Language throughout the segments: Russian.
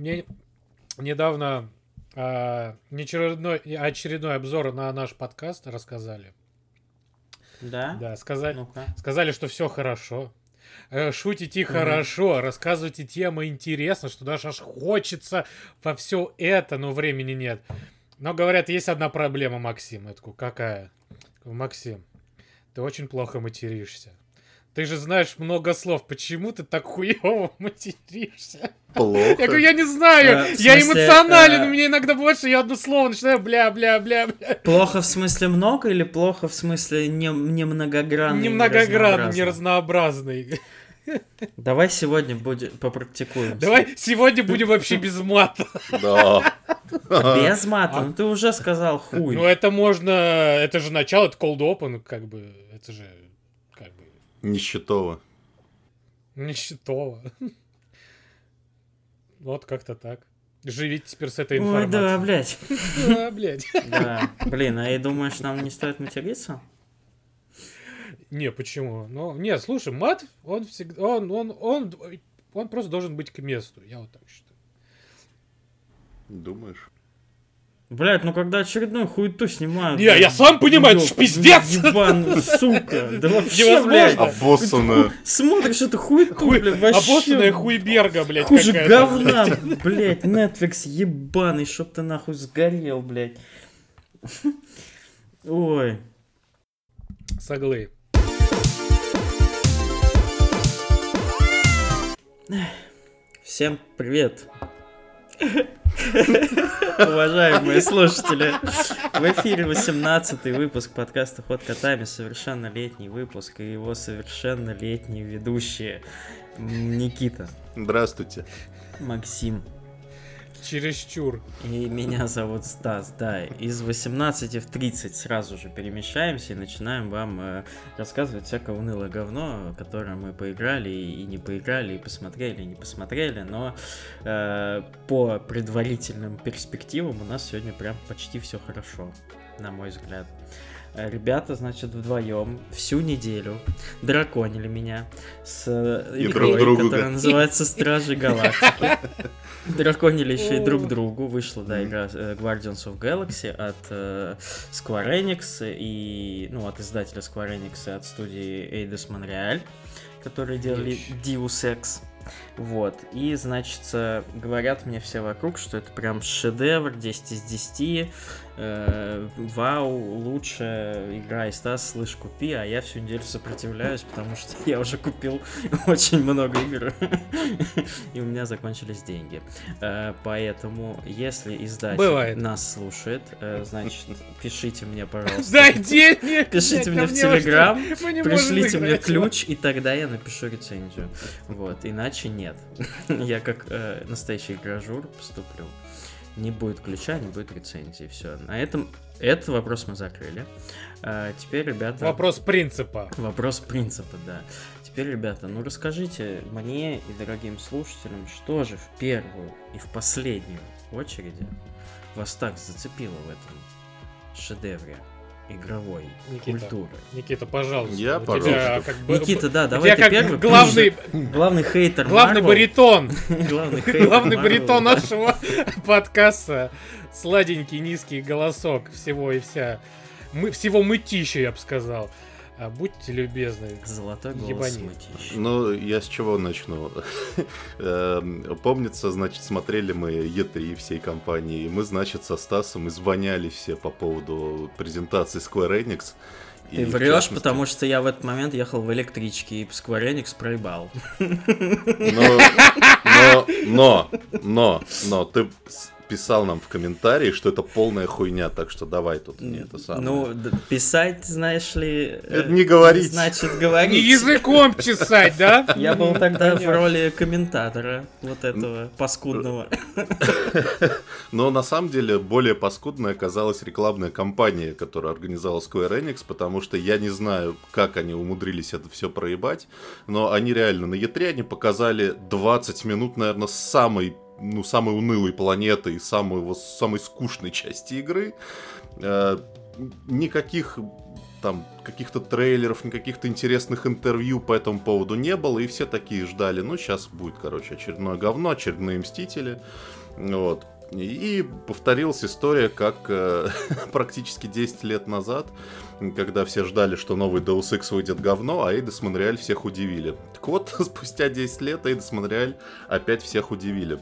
мне недавно а, очередной, очередной обзор на наш подкаст рассказали. Да? Да, сказали, Ну-ка. сказали, что все хорошо. Э, Шутите хорошо, рассказывайте темы интересно, что даже аж хочется во все это, но времени нет. Но говорят, есть одна проблема, Максим. Я такой, какая? Максим, ты очень плохо материшься. Ты же знаешь много слов, почему ты так хуево материшься? Плохо. Я говорю, я не знаю, Э, в я смысле, эмоционален, э, у меня иногда больше, я одно слово начинаю бля-бля-бля-бля. Плохо в смысле много или плохо в смысле не, не многогранный? Немногогранный, не разнообразный? неразнообразный. Давай сегодня будем попрактикуем. Давай сегодня будем вообще без мата. Да. Без мата, ну ты уже сказал хуй. Ну это можно, это же начало, это cold open, как бы, это же, бы, Нищетово. нищетово. Вот как-то так. Живите теперь с этой Ой, информацией. да, блядь. Да, блядь. Да. Блин, а и думаешь, нам не стоит материться? Не, почему? Ну, не, слушай, мат, он всегда, он, он, он, он просто должен быть к месту, я вот так считаю. Думаешь? Блять, ну когда очередную хуету снимают... Не, я сам понимаю, это ж пиздец! Ебаный, сука. Да вообще, Невозможно. блядь. Обоссанная. Смотришь эту хуету, Хуй, блядь, вообще... обоссанная хуйберга, блядь, Хуже говна, блядь, Netflix ебаный, чтоб ты нахуй сгорел, блядь. Ой. Соглы. Всем привет. Уважаемые слушатели, в эфире 18 выпуск подкаста «Ход котами», совершеннолетний выпуск и его совершеннолетние ведущие. Никита, Здравствуйте. Максим Чересчур. и меня зовут Стас. Да, из 18 в 30 сразу же перемещаемся и начинаем вам э, рассказывать всякое унылое говно, которое мы поиграли и не поиграли, и посмотрели, и не посмотрели, но э, по предварительным перспективам у нас сегодня прям почти все хорошо, на мой взгляд. Ребята, значит, вдвоем всю неделю драконили меня с э, И игрой, друг другу, которая да. называется Стражи Галактики. Драконили еще и друг другу. Вышла, да, игра э, Guardians of Galaxy от э, Square Enix и, ну, от издателя Square Enix и от студии Eidos Montreal, которые делали. Deus Ex. Вот. И, значит, э, говорят мне все вокруг, что это прям шедевр, 10 из 10. Э, вау, лучшая игра из Стас, слышь, купи, а я всю неделю сопротивляюсь, потому что я уже купил очень много игр, и у меня закончились деньги. Э, Поэтому, если издатель Бывает. нас слушает, э, значит, пишите мне, пожалуйста. Дай денег! Пишите мне в Телеграм, Пришлите мне ключ, и тогда я напишу рецензию. Вот, иначе нет. Я как настоящий гражур поступлю. Не будет ключа, не будет рецензии. Все. На этом этот вопрос мы закрыли. А, теперь, ребята. Вопрос принципа. Вопрос принципа, да. Теперь, ребята, ну расскажите мне и дорогим слушателям, что же в первую и в последнюю очереди вас так зацепило в этом шедевре игровой Никита. культуры. Никита, пожалуйста. Я, у тебя пожалуйста. как бы- Никита, да, давай тебя ты как первый. главный, Главный хейтер главный Marvel. баритон. Главный хейтер Главный Marvel. баритон нашего подкаста. Сладенький, низкий голосок всего и вся. Мы, всего мытища, я бы сказал. А, будьте любезны. Золотой голос. Ну, я с чего начну? Эм, Помнится, значит, смотрели мы E3 всей компании, и мы, значит, со Стасом извоняли все по поводу презентации Square Enix. И, Ты в врешь, частности- потому что я в этот момент ехал в электричке и Square Enix проебал. Но, но, но, но, но, ты писал нам в комментарии, что это полная хуйня, так что давай тут мне это самое. Ну, писать, знаешь ли... Это э, не говорить. Значит, Не говорить. языком чесать, да? Я был тогда в роли комментатора вот этого паскудного. Но на самом деле более паскудной оказалась рекламная кампания, которую организовал Square Enix, потому что я не знаю, как они умудрились это все проебать, но они реально на E3 они показали 20 минут, наверное, самой ну, самой унылой планеты и самой, его- самой скучной части игры. Э, никаких там каких-то трейлеров, никаких-то интересных интервью по этому поводу не было, и все такие ждали, ну, сейчас будет, короче, очередное говно, очередные Мстители, вот. И повторилась история, как э, практически 10 лет назад, когда все ждали, что новый Deus Ex выйдет говно, а Эйдос Монреаль всех удивили. Так вот, спустя 10 лет Эйдос Монреаль опять всех удивили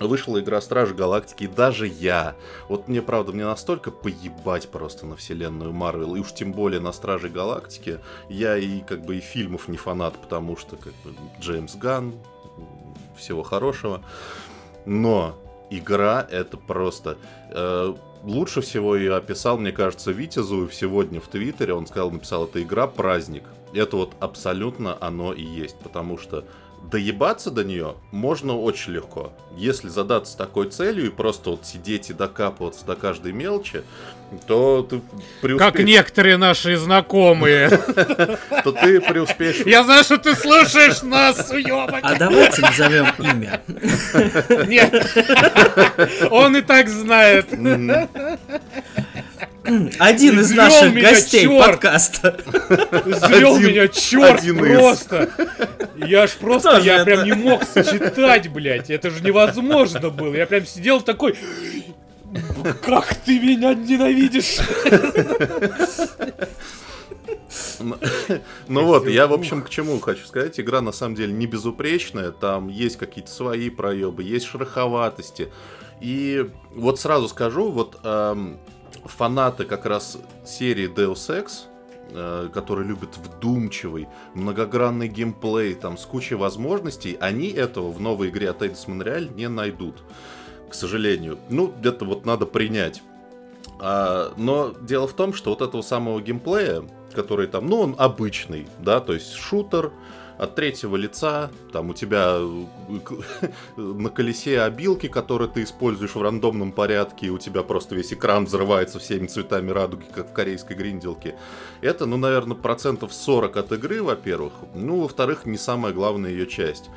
вышла игра Стражи Галактики, и даже я, вот мне, правда, мне настолько поебать просто на вселенную Марвел, и уж тем более на Стражи Галактики, я и как бы и фильмов не фанат, потому что как бы Джеймс Ган, всего хорошего, но игра это просто... Э, лучше всего ее описал, мне кажется, Витя Зуев сегодня в Твиттере, он сказал, написал, это игра праздник. Это вот абсолютно оно и есть, потому что доебаться до нее можно очень легко. Если задаться такой целью и просто вот сидеть и докапываться до каждой мелочи, то ты преуспеешь. Как некоторые наши знакомые. То ты преуспеешь. Я знаю, что ты слушаешь нас, уебок. А давайте назовем имя. Нет. Он и так знает. Один из наших гостей подкаста. Звел меня черт просто. Я ж просто, я прям не мог сочетать, блядь. Это же невозможно было. Я прям сидел такой... Как ты меня ненавидишь? Ну вот, я, в общем, к чему хочу сказать. Игра, на самом деле, не безупречная. Там есть какие-то свои проебы, есть шероховатости. И вот сразу скажу, вот эм, фанаты как раз серии Deus Ex, э, которые любят вдумчивый, многогранный геймплей, там, с кучей возможностей, они этого в новой игре от Eidos Montreal не найдут, к сожалению. Ну, где-то вот надо принять. А, но дело в том, что вот этого самого геймплея, который там, ну, он обычный, да, то есть шутер, от третьего лица, там у тебя э, на колесе обилки, которые ты используешь в рандомном порядке, и у тебя просто весь экран взрывается всеми цветами радуги, как в корейской гринделке. Это, ну, наверное, процентов 40 от игры, во-первых. Ну, во-вторых, не самая главная ее часть.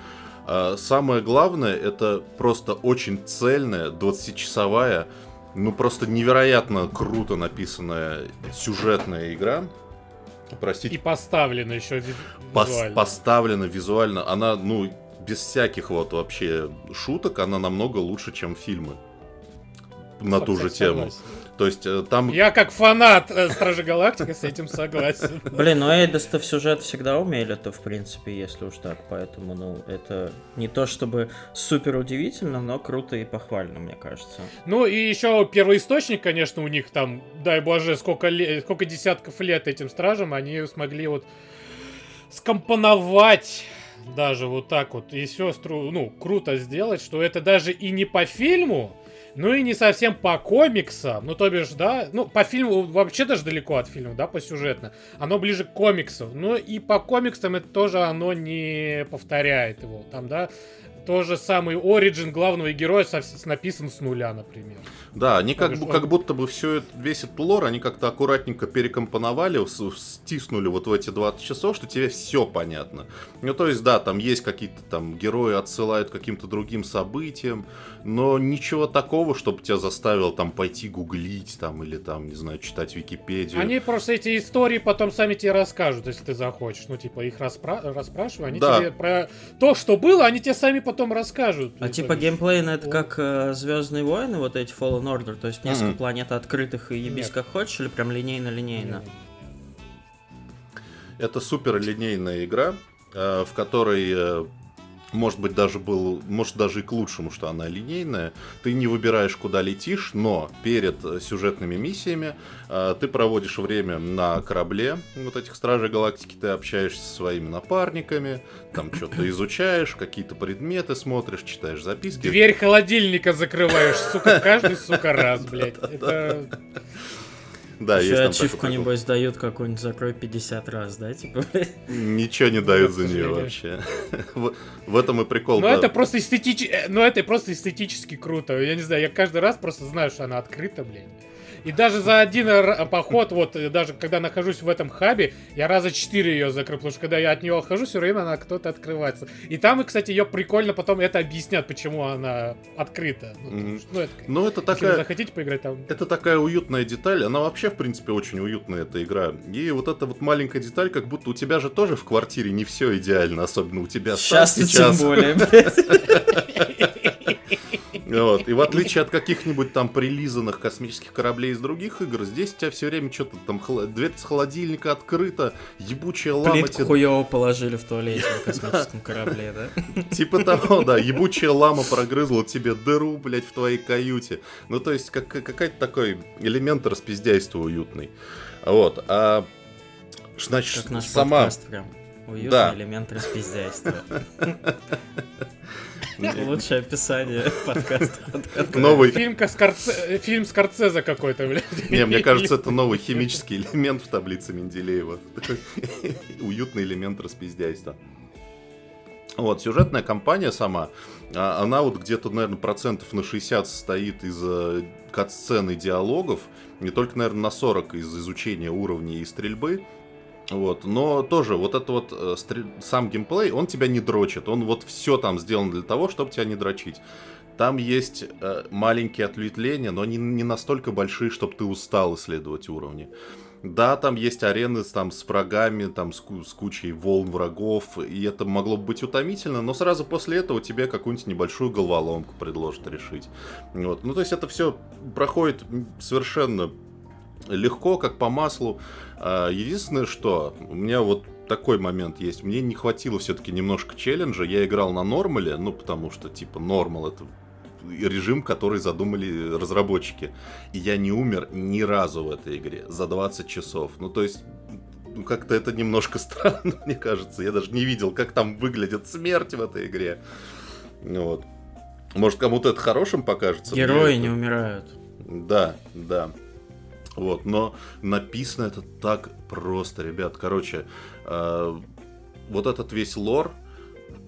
А самое главное, это просто очень цельная, 20-часовая, ну, просто невероятно круто написанная сюжетная игра, Простите. И поставлена еще визуально. поставлена визуально. Она, ну, без всяких вот вообще шуток, она намного лучше, чем фильмы на ту же тему. То есть э, там... Я как фанат э, Стражи Галактики с этим согласен. Блин, ну Эйдос-то в сюжет всегда умели-то, в принципе, если уж так. Поэтому, ну, это не то чтобы супер удивительно, но круто и похвально, мне кажется. Ну и еще первый источник, конечно, у них там, дай боже, сколько, лет, сколько десятков лет этим стражам, они смогли вот скомпоновать даже вот так вот и сестру, ну, круто сделать, что это даже и не по фильму, ну и не совсем по комиксам, ну то бишь, да, ну по фильму вообще даже далеко от фильма, да, по сюжетно. Оно ближе к комиксу. Ну и по комиксам это тоже оно не повторяет его. Там, да, то же самый оригин главного героя со, с, написан с нуля, например. Да, они как, бишь, как будто бы все, весь этот лор, они как-то аккуратненько перекомпоновали, стиснули вот в эти 20 часов, что тебе все понятно. Ну, то есть, да, там есть какие-то там герои отсылают к каким-то другим событиям, но ничего такого, чтобы тебя заставило там пойти гуглить там или там, не знаю, читать Википедию. Они просто эти истории потом сами тебе расскажут, если ты захочешь. Ну, типа, их распра... расспрашивай, они да. тебе про то, что было, они тебе сами потом потом расскажут. А типа геймплейно это как э, Звездные войны, вот эти Fallen Order, то есть несколько mm-hmm. планет открытых и ебись Нет. как хочешь, или прям линейно-линейно? Это супер линейная игра, э, в которой э, может быть, даже был, может, даже и к лучшему, что она линейная. Ты не выбираешь, куда летишь, но перед сюжетными миссиями э, ты проводишь время на корабле вот этих Стражей Галактики, ты общаешься со своими напарниками, там что-то изучаешь, какие-то предметы смотришь, читаешь записки. Дверь холодильника закрываешь, сука, каждый, сука, раз, блядь. Это... Да, Еще есть ачивку, небось, дают какую-нибудь закрой 50 раз, да, типа? Ничего не дают за нее вообще. В этом и прикол. Ну, это просто эстетически... Ну, это просто эстетически круто. Я не знаю, я каждый раз просто знаю, что она открыта, блин. И даже за один р- поход, вот э, даже когда нахожусь в этом хабе, я раза четыре ее закрыл, потому что когда я от нее отхожу, все время она кто-то открывается. И там, и, кстати, ее прикольно потом это объяснят, почему она открыта. Ну, что, ну, это, Ну, это если вы такая... захотите поиграть там... Это такая уютная деталь, она вообще, в принципе, очень уютная, эта игра. И вот эта вот маленькая деталь, как будто у тебя же тоже в квартире не все идеально, особенно у тебя сам Сейчас тем сейчас. более. Вот. И в отличие от каких-нибудь там прилизанных космических кораблей из других игр, здесь у тебя все время что-то там, дверь с холодильника открыта, ебучая лама Плитку тебе хуёво положили в туалете на космическом корабле, да? Типа того, да, ебучая лама прогрызла тебе дыру, блядь, в твоей каюте. Ну, то есть, как, какой-то такой элемент распиздяйства уютный. Вот, а... Значит, Как наш сама... подкаст прям. Уютный Да. элемент распиздяйства. Лучшее описание подкаста. Новый... Фильм, Скорце... э, фильм Скорцеза какой-то, блядь. Не, мне кажется, это новый химический элемент в таблице Менделеева. Уютный элемент распиздяйства. Вот, сюжетная кампания сама, а, она вот где-то, наверное, процентов на 60 состоит из э, кат-сцен и диалогов, не только, наверное, на 40 из изучения уровней и стрельбы. Вот, но тоже вот это вот э, стр- сам геймплей, он тебя не дрочит, он вот все там сделано для того, чтобы тебя не дрочить. Там есть э, маленькие ответвления, но они не настолько большие, чтобы ты устал исследовать уровни. Да, там есть арены там, с врагами, там, с, с кучей волн врагов, и это могло бы быть утомительно, но сразу после этого тебе какую-нибудь небольшую головоломку предложат решить. Вот. Ну, то есть это все проходит совершенно легко, как по маслу. А, Единственное, что у меня вот такой момент есть. Мне не хватило все-таки немножко челленджа. Я играл на нормале, ну, потому что, типа, нормал это режим, который задумали разработчики. И я не умер ни разу в этой игре за 20 часов. Ну, то есть, ну, как-то это немножко странно, мне кажется. Я даже не видел, как там выглядит смерть в этой игре. Вот. Может, кому-то это хорошим покажется. Герои это- не умирают. да, да. Вот, но написано это так просто, ребят. Короче, э, вот этот весь лор,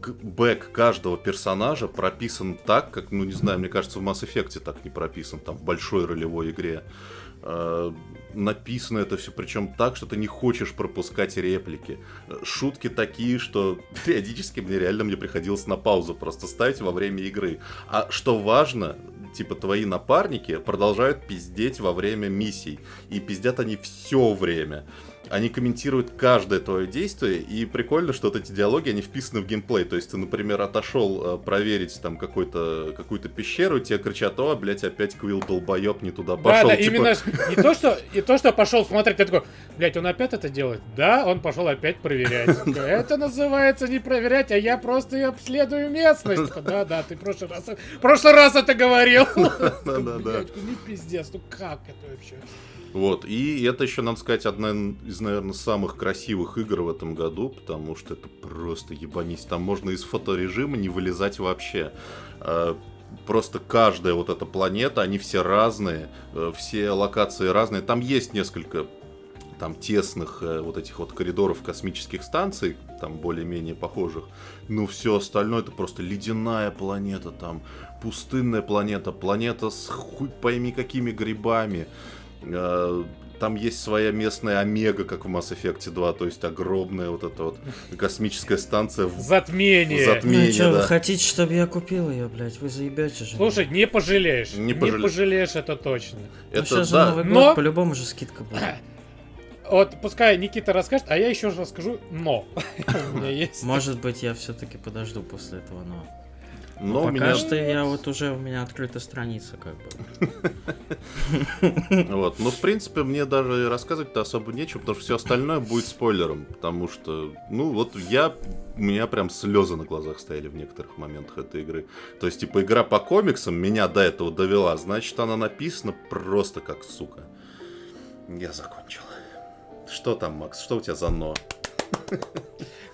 бэк каждого персонажа прописан так, как, ну не знаю, мне кажется, в Mass Effect так не прописан, там в большой ролевой игре. Э, написано это все, причем так, что ты не хочешь пропускать реплики. Шутки такие, что периодически мне реально мне приходилось на паузу просто ставить во время игры. А что важно, типа твои напарники продолжают пиздеть во время миссий. И пиздят они все время. Они комментируют каждое твое действие, и прикольно, что вот эти диалоги, они вписаны в геймплей. То есть ты, например, отошел э, проверить там какой-то, какую-то пещеру, и тебе кричат, о, блядь, опять Квилл долбоеб не туда Да, пошел. да, Типа, именно не то, что не то, что пошел смотреть, ты такой, блять, он опять это делает. Да, он пошел опять проверять. Это называется не проверять, а я просто обследую местность. Да, да, ты в прошлый раз, прошлый раз это говорил. Да-да-да. Блядь, ну пиздец, ну как это вообще? Вот, и это еще, надо сказать, одна из, наверное, самых красивых игр в этом году, потому что это просто ебанись. Там можно из фоторежима не вылезать вообще. А, Просто каждая вот эта планета, они все разные, э, все локации разные. Там есть несколько там тесных э, вот этих вот коридоров космических станций, там более-менее похожих. Ну, все остальное это просто ледяная планета, там пустынная планета, планета с хуй пойми какими грибами. Там есть своя местная Омега, как в Mass Effect 2, то есть огромная вот эта вот космическая станция в Затмение. Затмение. Ну что, вы да. хотите, чтобы я купил ее, блядь? Вы заебете же. Слушай, не пожалеешь. Не Не, пожале- пожалеешь, это точно. ну, Это сейчас же да. Новый Но- год, по-любому же скидка будет. Вот пускай Никита расскажет, а я еще раз расскажу, но. Может быть, я все-таки подожду после этого, но... Но у Пока меня что я вот уже, у меня открыта страница, как бы. Вот. Но, в принципе, мне даже рассказывать-то особо нечего, потому что все остальное будет спойлером. Потому что, ну, вот я... У меня прям слезы на глазах стояли в некоторых моментах этой игры. То есть, типа, игра по комиксам меня до этого довела. Значит, она написана просто как сука. Я закончил. Что там, Макс? Что у тебя за но?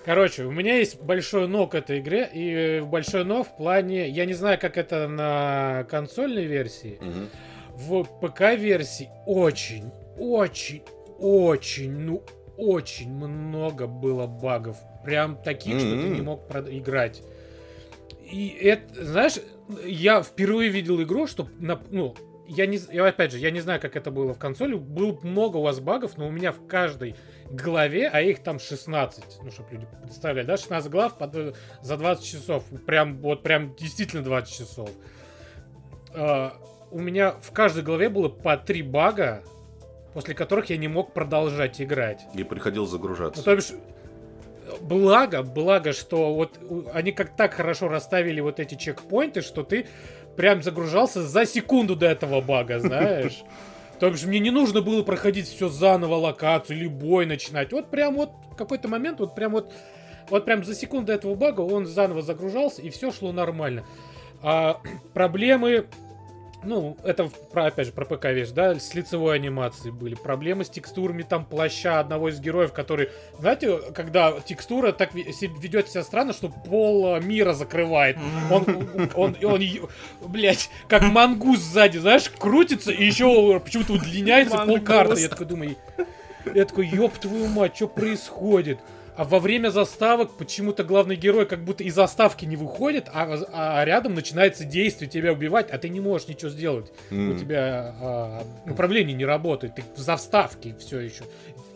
Короче, у меня есть большой но к этой игре, и в большой но в плане, я не знаю, как это на консольной версии, Мгм. в ПК-версии очень, очень, очень, ну очень много было багов, прям таких, что ты не мог играть. И это, знаешь, я впервые видел игру, что на, ну я не, я, опять же, я не знаю, как это было в консоли. Было много у вас багов, но у меня в каждой главе, а их там 16, ну, чтобы люди представляли, да, 16 глав под, э, за 20 часов. Прям, вот прям действительно 20 часов. Uh, у меня в каждой главе было по 3 бага, после которых я не мог продолжать играть. И приходил загружаться. Ну, то бишь, благо, благо, что вот они как так хорошо расставили вот эти чекпоинты, что ты прям загружался за секунду до этого бага, знаешь. То есть мне не нужно было проходить все заново, локацию или бой начинать. Вот прям вот какой-то момент, вот прям вот, вот прям за секунду этого бага он заново загружался, и все шло нормально. А, проблемы ну, это, про, опять же, про ПК вещь, да, с лицевой анимацией были. Проблемы с текстурами там плаща одного из героев, который, знаете, когда текстура так ведет себя странно, что пол мира закрывает. Он, он, он, он, блядь, как мангус сзади, знаешь, крутится и еще почему-то удлиняется пол карты. Я такой думаю, я такой, ёб твою мать, что происходит? А во время заставок почему-то главный герой как будто из заставки не выходит, а, а рядом начинается действие, тебя убивать, а ты не можешь ничего сделать. Mm. У тебя а, управление не работает, ты в заставке все еще.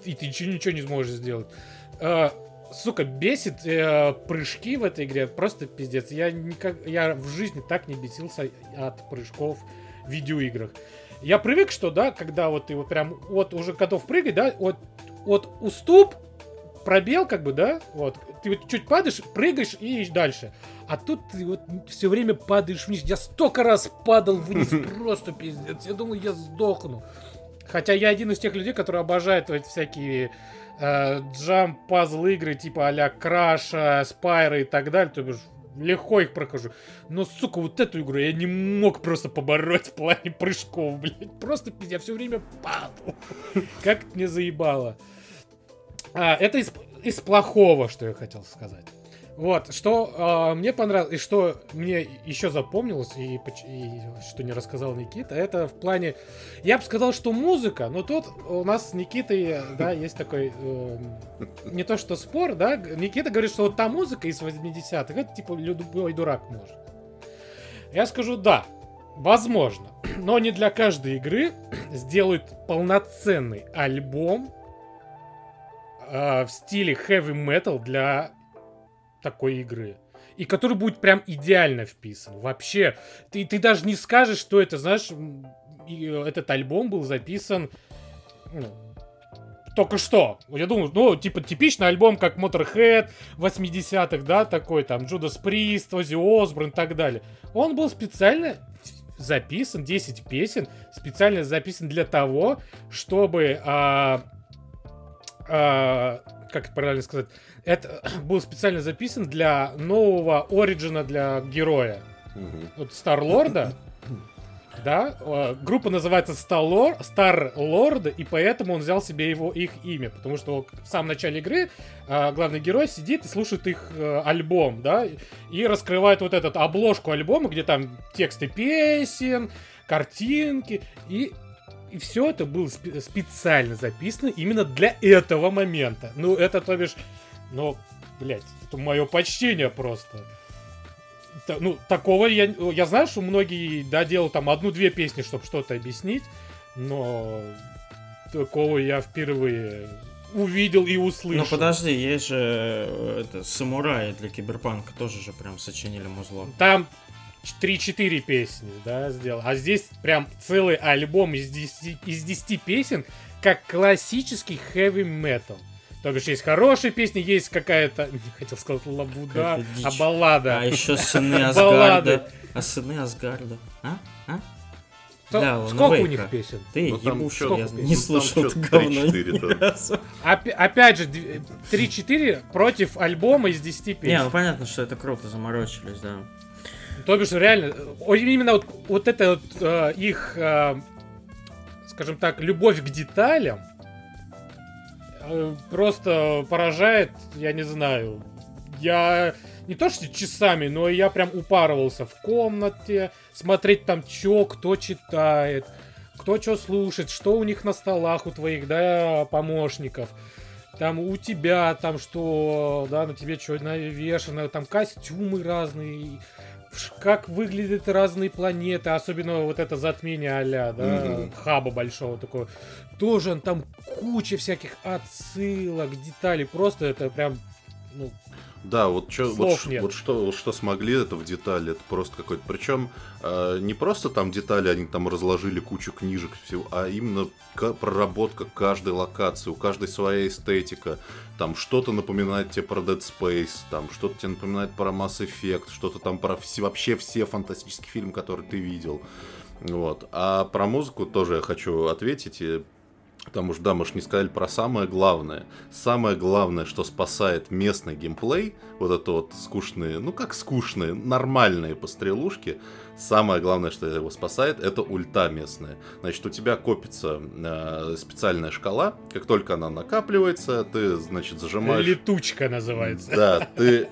И ты ничего, ничего не сможешь сделать. А, сука, бесит э, прыжки в этой игре. Просто пиздец. Я, никак, я в жизни так не бесился от прыжков в видеоиграх. Я привык, что, да, когда вот ты вот прям вот уже готов прыгать, да, вот, вот уступ пробел, как бы, да, вот, ты вот чуть падаешь, прыгаешь и дальше. А тут ты вот все время падаешь вниз. Я столько раз падал вниз, просто пиздец. Я думал, я сдохну. Хотя я один из тех людей, которые обожают эти всякие э, джамп пазл игры типа а-ля Краша, Спайра и так далее. То бишь, легко их прохожу. Но, сука, вот эту игру я не мог просто побороть в плане прыжков, блядь. Просто пиздец, я все время падал. Как мне заебало. А, это из, из плохого, что я хотел сказать. Вот, что э, мне понравилось, и что мне еще запомнилось, и, и что не рассказал Никита, это в плане... Я бы сказал, что музыка, но тут у нас с Никитой, да, есть такой... Э, не то что спор, да, Никита говорит, что вот та музыка из 80-х, это типа любой дурак может. Я скажу, да, возможно, но не для каждой игры сделают полноценный альбом э, в стиле heavy metal для такой игры. И который будет прям идеально вписан. Вообще, ты, ты даже не скажешь, что это, знаешь, этот альбом был записан ну, только что. Я думаю, ну, типа, типичный альбом, как Motorhead 80-х, да, такой, там, Judas Priest, Ozzy Osbourne и так далее. Он был специально записан, 10 песен, специально записан для того, чтобы а, а, как это правильно сказать, это был специально записан для нового оригина для героя. Угу. Вот Старлорда. Да, а, группа называется Star Lord, и поэтому он взял себе его их имя, потому что в самом начале игры а, главный герой сидит и слушает их э, альбом, да, и раскрывает вот этот обложку альбома, где там тексты песен, картинки, и и все это было спе- специально записано именно для этого момента. Ну, это, то бишь, ну, блядь, это мое почтение просто. Т- ну, такого я... Я знаю, что многие, да, делают там одну-две песни, чтобы что-то объяснить, но такого я впервые увидел и услышал. Ну подожди, есть же э, это, самураи для киберпанка тоже же прям сочинили музло. Там 3-4 песни, да, сделал. А здесь прям целый альбом из 10, из 10 песен, как классический heavy metal. То бишь есть хорошие песни, есть какая-то, не хотел сказать лабуда, а баллада. А еще сыны Асгарда. А сыны Асгарда. А? А? То, да, сколько у них песен? Ты ну, ебуш, я не слышал это говно. Опять же, 3-4 против альбома из 10 песен. Не, ну понятно, что это круто заморочились, да. То бишь, реально, именно вот, вот это вот, э, их, э, скажем так, любовь к деталям э, просто поражает, я не знаю. Я не то что часами, но я прям упарывался в комнате, смотреть там, что кто читает, кто что слушает, что у них на столах у твоих, да, помощников. Там у тебя там что, да, на тебе что навешано, там костюмы разные, как выглядят разные планеты, особенно вот это затмение а да, Мгм. хаба большого такого. Тоже там куча всяких отсылок, деталей. Просто это прям, ну, Да, вот, чё, вот, ш- вот что, вот что смогли это в детали, это просто какой-то. Причем э, не просто там детали, они там разложили кучу книжек, всего, а именно ка- проработка каждой локации, у каждой своя эстетика. Там что-то напоминает тебе про Dead Space, там что-то тебе напоминает про Mass Effect, что-то там про все, вообще все фантастические фильмы, которые ты видел. Вот. А про музыку тоже я хочу ответить. Потому что, да, мы же не сказали про самое главное. Самое главное, что спасает местный геймплей, вот это вот скучные, ну как скучные, нормальные пострелушки, самое главное, что его спасает, это ульта местная. Значит, у тебя копится э, специальная шкала, как только она накапливается, ты, значит, зажимаешь... летучка называется. Да, ты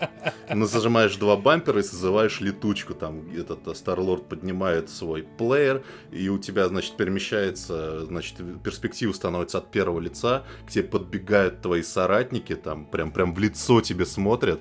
зажимаешь два бампера и созываешь летучку. Там этот э, Старлорд поднимает свой плеер, и у тебя, значит, перемещается, значит, перспектива становится от первого лица, к тебе подбегают твои соратники, там прям, прям в лицо тебе смотрят,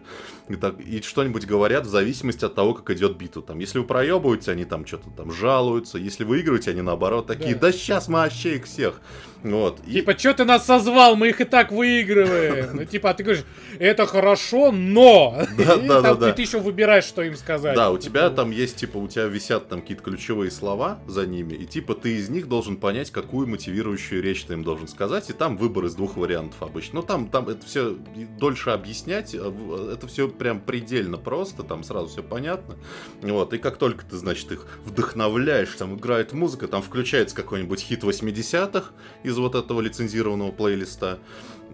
и, так, и что-нибудь говорят в зависимости от того, как идет битва. Там, если вы проебываете, они там что-то там жалуются, если выигрываете, они наоборот такие, Да. да, сейчас мы вообще их всех. Вот. И- Типа, что ты нас созвал, мы их и так выигрываем. Ну, типа, а ты говоришь, это хорошо, но... Да, И да, там да, да. Ты еще выбираешь, что им сказать. Да, у тебя там есть, типа, у тебя висят там какие-то ключевые слова за ними, и типа ты из них должен понять, какую мотивирующую речь ты им должен сказать, и там выбор из двух вариантов обычно. Ну там, там это все дольше объяснять, а в- это все прям предельно просто, там сразу все понятно. Вот, и как только ты, значит, их вдохновляешь, там играет музыка, там включается какой-нибудь хит 80-х из вот этого лицензированного плейлиста.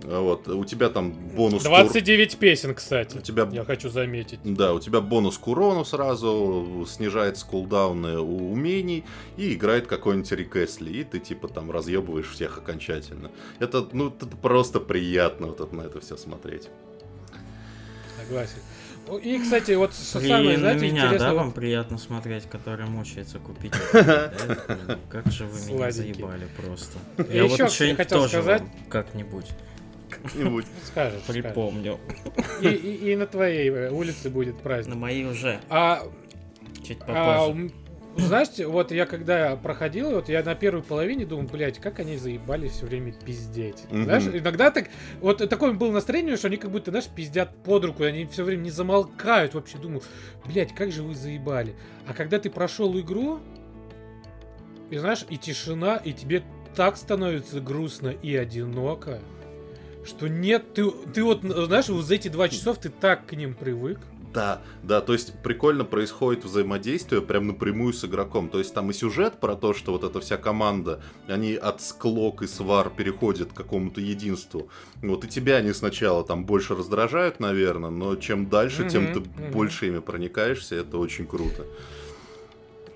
Вот, у тебя там бонус... к ур- 29 песен, кстати. У тебя Я хочу заметить. да, у тебя бонус к урону сразу, снижается кулдауны у умений, и играет какой-нибудь Рик Эсли, и ты типа там разъебываешь всех окончательно. Это, ну, это просто приятно вот это, на это все смотреть. Согласен. Ну, И, кстати, вот что И самое, на знаете, меня, интересно... да, вам приятно смотреть, который мучается купить. Как же вы меня заебали просто. Я вот что-нибудь хотел тоже сказать- как-нибудь Как-нибудь. Скажешь, скажешь. припомню. И, и- и на твоей э, улице будет На праздник. мои уже А, чуть а, попозже. Знаете, вот я когда проходил, вот я на первой половине думал, блядь, как они заебали все время пиздеть. Мгм. Знаешь, иногда так, вот такое было настроение, что они как будто, знаешь, пиздят под руку, и они все время не замолкают. Вообще думаю, блядь, как же вы заебали. А когда ты прошел игру, и знаешь, и тишина, и тебе так становится грустно и одиноко, что нет, ты, ты вот, знаешь, вот за эти два часов ты так к ним привык. Да, да, то есть прикольно происходит взаимодействие прям напрямую с игроком. То есть там и сюжет про то, что вот эта вся команда, они от склок и свар переходят к какому-то единству. Вот и тебя они сначала там больше раздражают, наверное, но чем дальше, тем Мгм, ты мгм. больше ими проникаешься, это очень круто.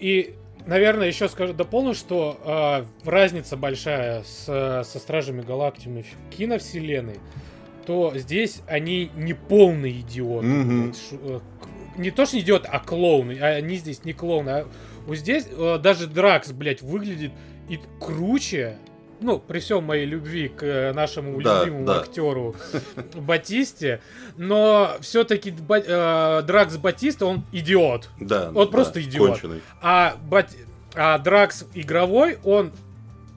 И, наверное, еще скажу, дополню, что э, разница большая с, со Стражами Галактики киновселенной, то здесь они не полные идиоты. Э, к- не то, что идиоты, а клоуны. А они здесь не клоуны. А здесь э, даже Дракс, блядь, выглядит и круче. Ну, при всем моей любви к э, нашему Да, любимому да. актеру Батисте, но все-таки Дракс Батиста, он идиот. Да, Он да, просто идиот. конченый. А, бат... а Дракс игровой, он,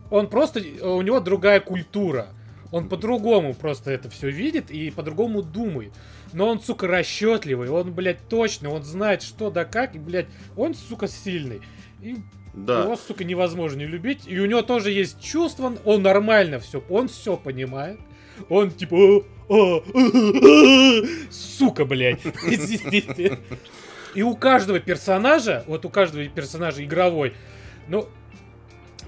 он просто, у него другая культура. Он по-другому просто это все видит и по-другому думает. Но он, сука, расчетливый, он, блядь, точно, он знает, что да как, и, блядь, он, сука, сильный. И Да. его, сука, невозможно не любить. И у него тоже есть чувства, он нормально все, он все понимает. Он типа... «А, а, а, а, Сука, блядь. И у каждого персонажа, вот у каждого персонажа игровой, ну,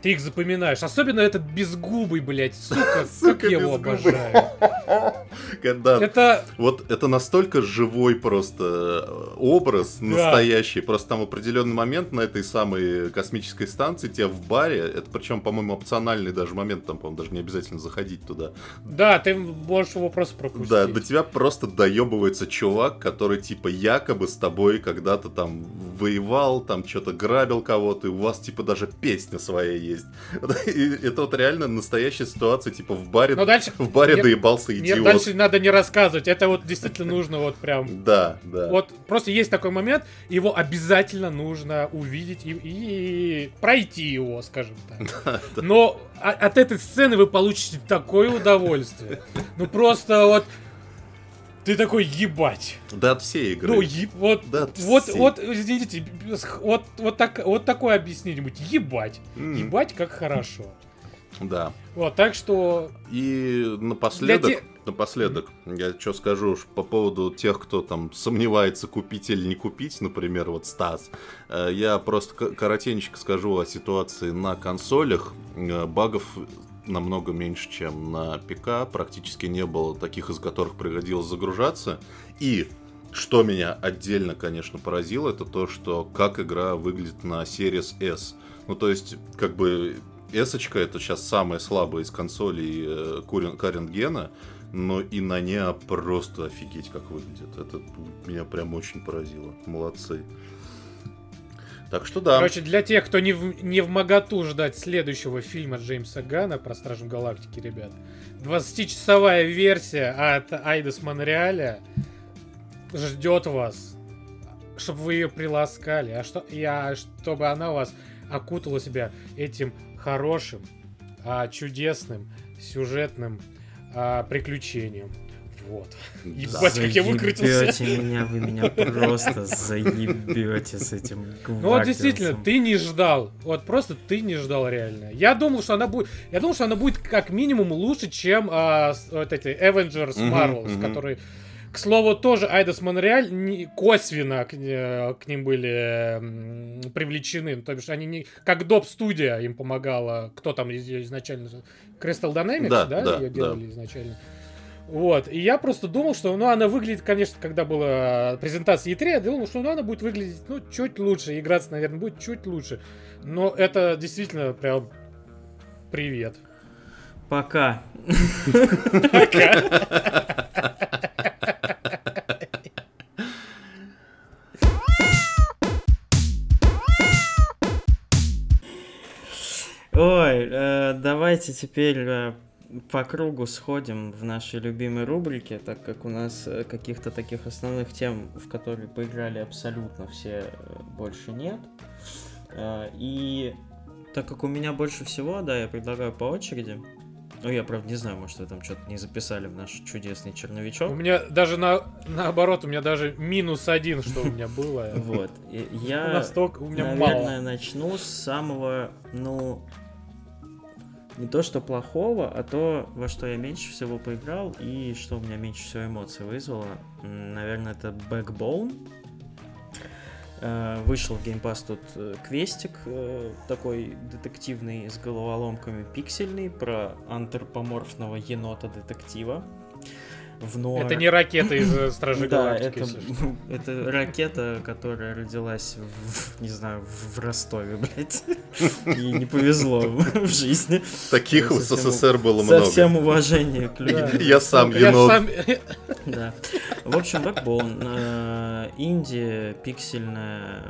ты их запоминаешь. Особенно этот безгубый, блядь, сука, как я его обожаю. Когда Это, Вот это настолько живой просто э, образ, настоящий. Просто там определенный момент на этой самой космической станции, тебя в баре, это причем, по-моему, опциональный даже момент, там, по-моему, даже не обязательно заходить туда. да, ты можешь его просто пропустить. Да, до тебя просто доебывается чувак, который типа якобы с тобой когда-то там воевал, там что-то грабил кого-то, и у вас типа даже песня своя есть. Есть. И это вот реально настоящая ситуация, типа в баре, Но дальше... в баре Нет, доебался идиот. Нет, дальше надо не рассказывать. Это вот действительно нужно вот прям... Да, да. Вот просто есть такой момент, его обязательно нужно увидеть и, и пройти его, скажем так. Но от этой сцены вы получите такое удовольствие. Ну просто вот... Ты такой, ебать. Да от всей игры. Ну, еб- вот, Да от вот, всей. вот, извините, вот, вот, так, вот такое объяснение будет. Ебать. М, Ебать, как хорошо. Да. Вот, так что... И напоследок, те- напоследок, я что скажу уж по поводу тех, кто там сомневается, купить или не купить, например, вот Стас. Э, Я просто коротенько скажу о ситуации на консолях. Э, Багов намного меньше, чем на ПК. Практически не было таких, из которых приходилось загружаться. И что меня отдельно, конечно, поразило, это то, что как игра выглядит на Series S. Ну, то есть, как бы, s это сейчас самая слабая из консолей э, current но и на ней просто офигеть, как выглядит. Это меня прям очень поразило. Молодцы. Так что да. Короче, для тех, кто не в, не в моготу ждать следующего фильма Джеймса Гана про Стражи Галактики, ребят. 20-часовая версия от Айдос Монреаля ждет вас, чтобы вы ее приласкали, а что, я, чтобы она вас окутала себя этим хорошим, а, чудесным, сюжетным а, приключением. Вот. Ебать, как я выкрутился. Заебете меня, вы меня просто заебете с этим Ну вот действительно, ты не ждал. Вот просто ты не ждал реально. Я думал, что она будет. Я думал, что она будет как минимум лучше, чем а, вот эти Avengers Marvels, которые. К слову, тоже Айдас Монреаль не- косвенно к, э, к ним были привлечены. То бишь, они не. Как Доп студия им помогала. Кто там из- изначально? Crystal Dynamics, Да, да, да, ее да. делали изначально. Вот, и я просто думал, что, ну, она выглядит, конечно, когда была презентация E3, я думал, что ну, она будет выглядеть, ну, чуть лучше, играться, наверное, будет чуть лучше. Но это действительно прям привет. Пока. Ой, э, давайте теперь э, по кругу сходим в нашей любимой рубрике, так как у нас э, каких-то таких основных тем, в которые поиграли абсолютно все, э, больше нет. Э, И так как у меня больше всего, да, я предлагаю по очереди. Ну, я, правда, не знаю, может, вы там что-то не записали в наш чудесный черновичок. У меня даже на, наоборот, у меня даже минус один, что у меня было. Вот. Я, Настолько у меня наверное, мало. начну с самого, ну, не то что плохого, а то, во что я меньше всего поиграл и что у меня меньше всего эмоций вызвало. Наверное, это Backbone. Э, Вышел в Game Pass тут э, квестик э, такой детективный с головоломками пиксельный про антропоморфного енота-детектива. В Это не ракета из э, Стражей да, Галактики. это, что. это ракета, которая родилась в, не знаю, в Ростове, блядь. И не повезло в жизни. Таких в Со СССР было Со много. всем уважением к людям. Да. Я сам сам... Да. В общем, Backbone. э, Инди, пиксельная,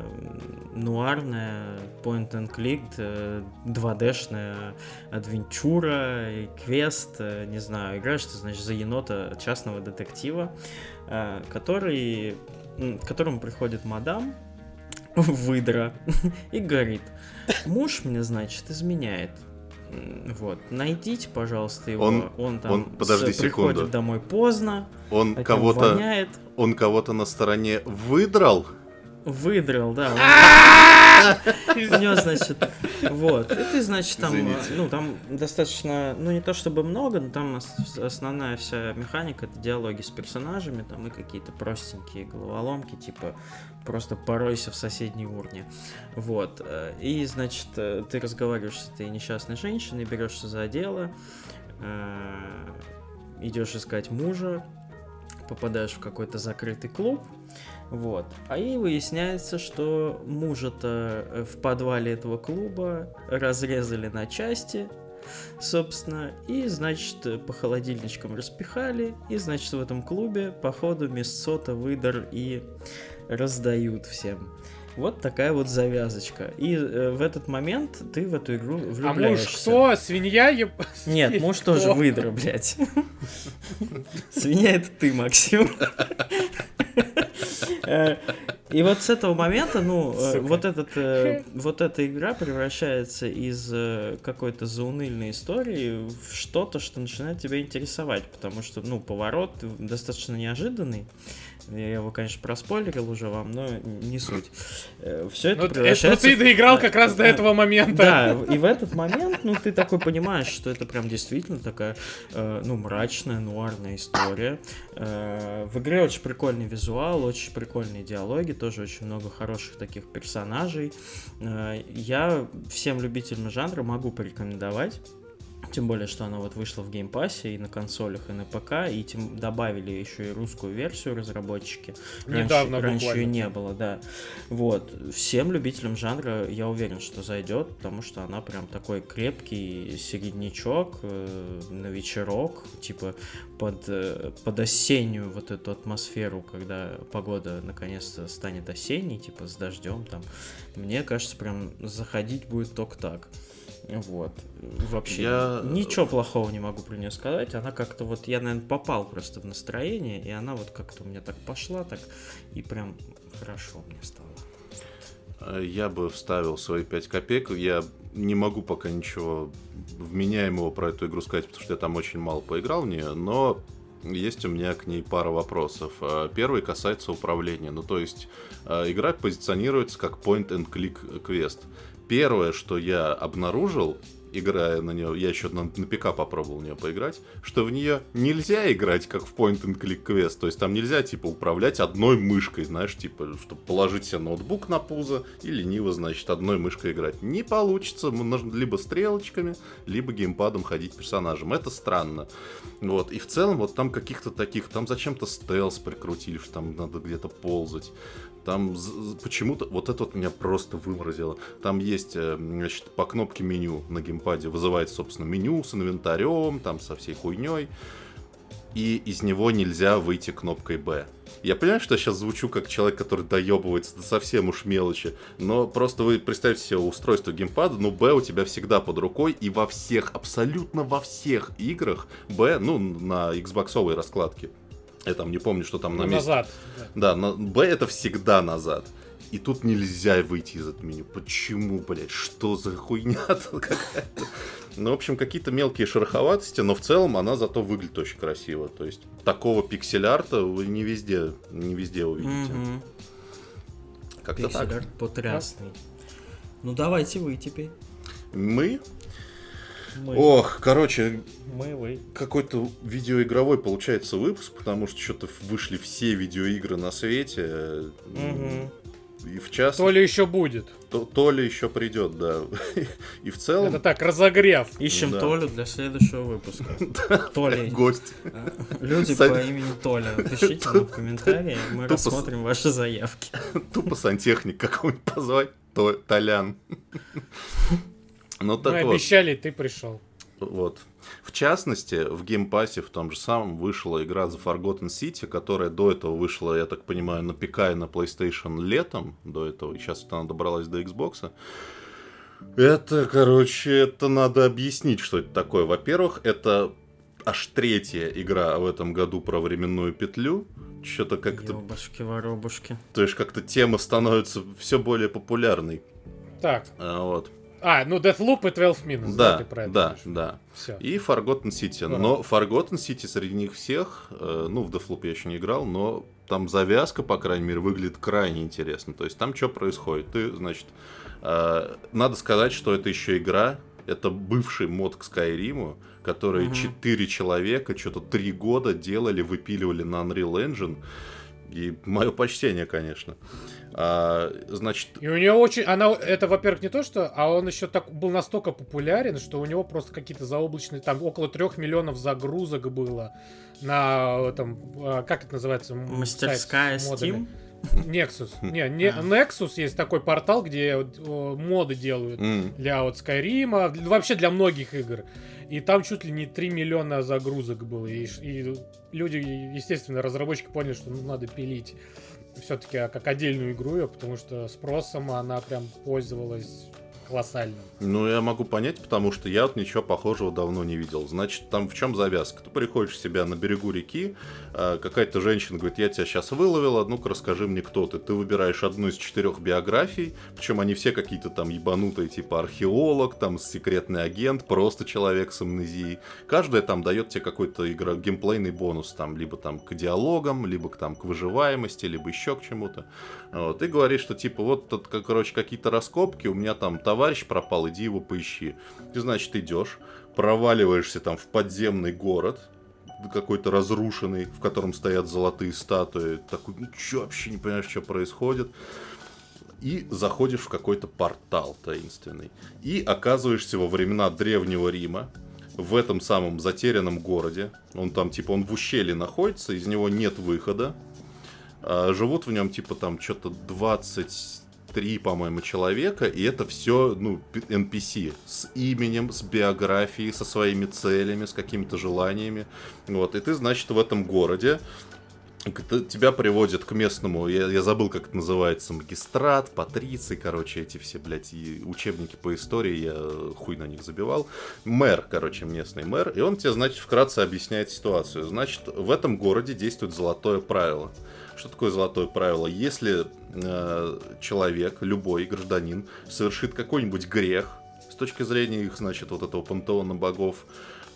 нуарная, point and click, э, 2D-шная адвенчура, и квест, э, не знаю, играешь ты, значит, за енота частного детектива, э, который, к которому приходит мадам, выдра, и говорит, муж мне, значит, изменяет. Вот, найдите, пожалуйста, его. Он- Он, там он- подожди с- приходит домой поздно, Он него кого-то, он кого-то на стороне выдрал. Выдрал, да. У него, значит, вот. И ты, значит, там, Извините. ну, там достаточно, ну, не то чтобы много, но там ос- основная вся механика это диалоги с персонажами, там и какие-то простенькие головоломки, типа просто поройся в соседней урне. Вот. э, И, значит, э, ты разговариваешь с этой несчастной женщиной, берешься за дело, э, идешь искать мужа, попадаешь в какой-то закрытый клуб, вот. А и выясняется, что мужа-то э, в подвале этого клуба разрезали на части, собственно, и, значит, э, по холодильничкам распихали, и, значит, в этом клубе, походу, мясцо-то выдар и раздают всем. Вот такая вот завязочка. И э, в этот момент ты в эту игру влюбляешься. А муж кто? Свинья? еб- Нет, муж Кто? тоже выдра, блядь. Свинья это ты, Максим. Э, И вот с этого момента, ну, э, Сука. вот, этот, э, вот эта игра превращается из какой-то зауныльной истории в что-то, что начинает тебя интересовать, потому что, ну, поворот достаточно неожиданный. Я его, конечно, проспойлерил уже вам, но не суть. Все это Ну, превращается... ну, ты в- доиграл как раз до этого момента. Да, и в этот момент, ну, ты такой понимаешь, что это прям действительно такая, э, ну, мрачная, нуарная история. Э, в игре очень прикольный визуал, очень прикольные диалоги, тоже очень много хороших таких персонажей. Э, я всем любителям жанра могу порекомендовать. Тем более, что она вот вышла в Game Pass е и на консолях, и на ПК, и тем добавили еще и русскую версию разработчики. Раньше- Недавно раньше, ее буквально. не было, да. Вот. Всем любителям жанра я уверен, что зайдет, потому что она прям такой крепкий середнячок э, на вечерок, типа под, э, под осеннюю вот эту атмосферу, когда погода наконец-то станет осенней, типа с дождем там. Мне кажется, прям заходить будет только так. Вот. Вообще, Я- ничего плохого не могу про нее сказать. Она как-то вот, я, наверное, попал просто в настроение, и она вот как-то у меня так пошла, так, и прям хорошо мне стало. Э, Я бы вставил свои 5 копеек. Я не могу пока ничего вменяемого про эту игру сказать, потому что я там очень мало поиграл в нее, но есть у меня к ней пара вопросов. Э, Первый касается управления. Ну, то есть, э, игра позиционируется как point-and-click квест. Первое, что я обнаружил, играя на нее, я еще на, на ПК попробовал в нее поиграть, что в нее нельзя играть как в point-and-click квест. То есть там нельзя, типа, управлять одной мышкой, знаешь, типа, чтобы положить себе ноутбук на пузо и лениво, значит, одной мышкой играть. Не получится, нужно либо стрелочками, либо геймпадом ходить персонажем. Это странно. Вот, и в целом вот там каких-то таких, там зачем-то стелс прикрутили, что там надо где-то ползать. Там почему-то вот это вот меня просто выморозило. Там есть, э, значит, по кнопке меню на геймпаде вызывается, собственно, меню с инвентарем, там со всей хуйней. И из него нельзя выйти кнопкой B. Я понимаю, что я сейчас звучу как человек, который доебывается до совсем уж мелочи, но просто вы представьте себе устройство геймпада, ну B у тебя всегда под рукой, и во всех, абсолютно во всех играх B, ну, на Xbox раскладке, я там не помню, что там на месте. назад. Да, на B это всегда назад. И тут нельзя выйти из этого меню. Почему, блядь? Что за хуйня какая-то? Ну, в общем, какие-то мелкие шероховатости, но в целом она зато выглядит очень красиво. То есть такого пиксель-арта вы не везде, не везде увидите. Как-то так. Пиксель-арт потрясный. Ну давайте вы теперь. Мы? Мы, Ох, короче, мы вы. какой-то видеоигровой получается выпуск, потому что что-то вышли все видеоигры на свете. Мгм. И в частности, То ли еще будет. то, Толя еще придет, да. И в целом... Это так, разогрев. Ищем Да. Толю для следующего выпуска. Толя. Гость. а, Люди по имени Толя. Пишите нам в комментарии, мы рассмотрим ваши заявки. Тупо сантехник какой-нибудь позвать. То- Толян. Ну Мы так вот. обещали, ты пришел. Вот. В частности, в Game Pass е в том же самом вышла игра The Forgotten City, которая до этого вышла, я так понимаю, на ПК и на PlayStation летом до этого, и сейчас вот она добралась до Xbox. Это, короче, это надо объяснить, что это такое. Во-первых, это аж третья игра в этом году про временную петлю. Что-то как-то, Ёбашки-воробушки. то есть как-то тема становится все более популярной. Так. А, Вот. А, ну Deathloop и 12 Minutes. Да, ты про это да, да. Все. И Forgotten City. Да. Но Forgotten City среди них всех, э, ну, в Deathloop я еще не играл, но там завязка, по крайней мере, выглядит крайне интересно. То есть там что происходит? Ты, значит, э, надо сказать, что это еще игра, это бывший мод к Скайриму, который Мгм. четыре человека что-то три года делали, выпиливали на Unreal Engine. И мое почтение, конечно. А, значит, И у нее очень, она, это, во-первых, не то, что, а он еще так был настолько популярен, что у него просто какие-то заоблачные, там около трех миллионов загрузок было на этом, а, как это называется? Мастерская сайт? Steam? Nexus. Не, не, А. Nexus есть такой портал, где о, моды делают м, для вот Скайрима, для- вообще для многих игр. И там чуть ли не 3 миллиона загрузок было. И, и люди, естественно, разработчики поняли, что ну, надо пилить все-таки как отдельную игру ее, потому что спросом она прям пользовалась колоссальным. Ну, я могу понять, потому что я вот ничего похожего давно не видел. Значит, там в чем завязка? Ты приходишь себя на берегу реки, а, какая-то женщина говорит, я тебя сейчас выловила, ну-ка расскажи мне, кто ты. Ты выбираешь одну из четырех биографий, причем они все какие-то там ебанутые, типа археолог, там секретный агент, просто человек с амнезией. Каждая там дает тебе какой-то игра, геймплейный бонус, там, либо там к диалогам, либо там, к выживаемости, либо еще к чему-то. Вот. И говоришь, что типа вот тут, короче, какие-то раскопки, у меня там товарищ пропал, иди его поищи. Ты, значит, идешь, проваливаешься там в подземный город, какой-то разрушенный, в котором стоят золотые статуи. Такой, ну что вообще не понимаешь, что происходит. И заходишь в какой-то портал таинственный. И оказываешься во времена Древнего Рима, в этом самом затерянном городе. Он там, типа, он в ущелье находится, из него нет выхода. А живут в нем, типа, там, что-то 20 три, по-моему, человека, и это все, ну, NPC с именем, с биографией, со своими целями, с какими-то желаниями. Вот, и ты, значит, в этом городе тебя приводят к местному, я, я забыл, как это называется, магистрат, патриций, короче, эти все, блядь, учебники по истории, я хуй на них забивал. Мэр, короче, местный мэр, и он тебе, значит, вкратце объясняет ситуацию. Значит, в этом городе действует золотое правило – что такое золотое правило? Если э, человек, любой гражданин, совершит какой-нибудь грех, с точки зрения их, значит, вот этого пантеона богов,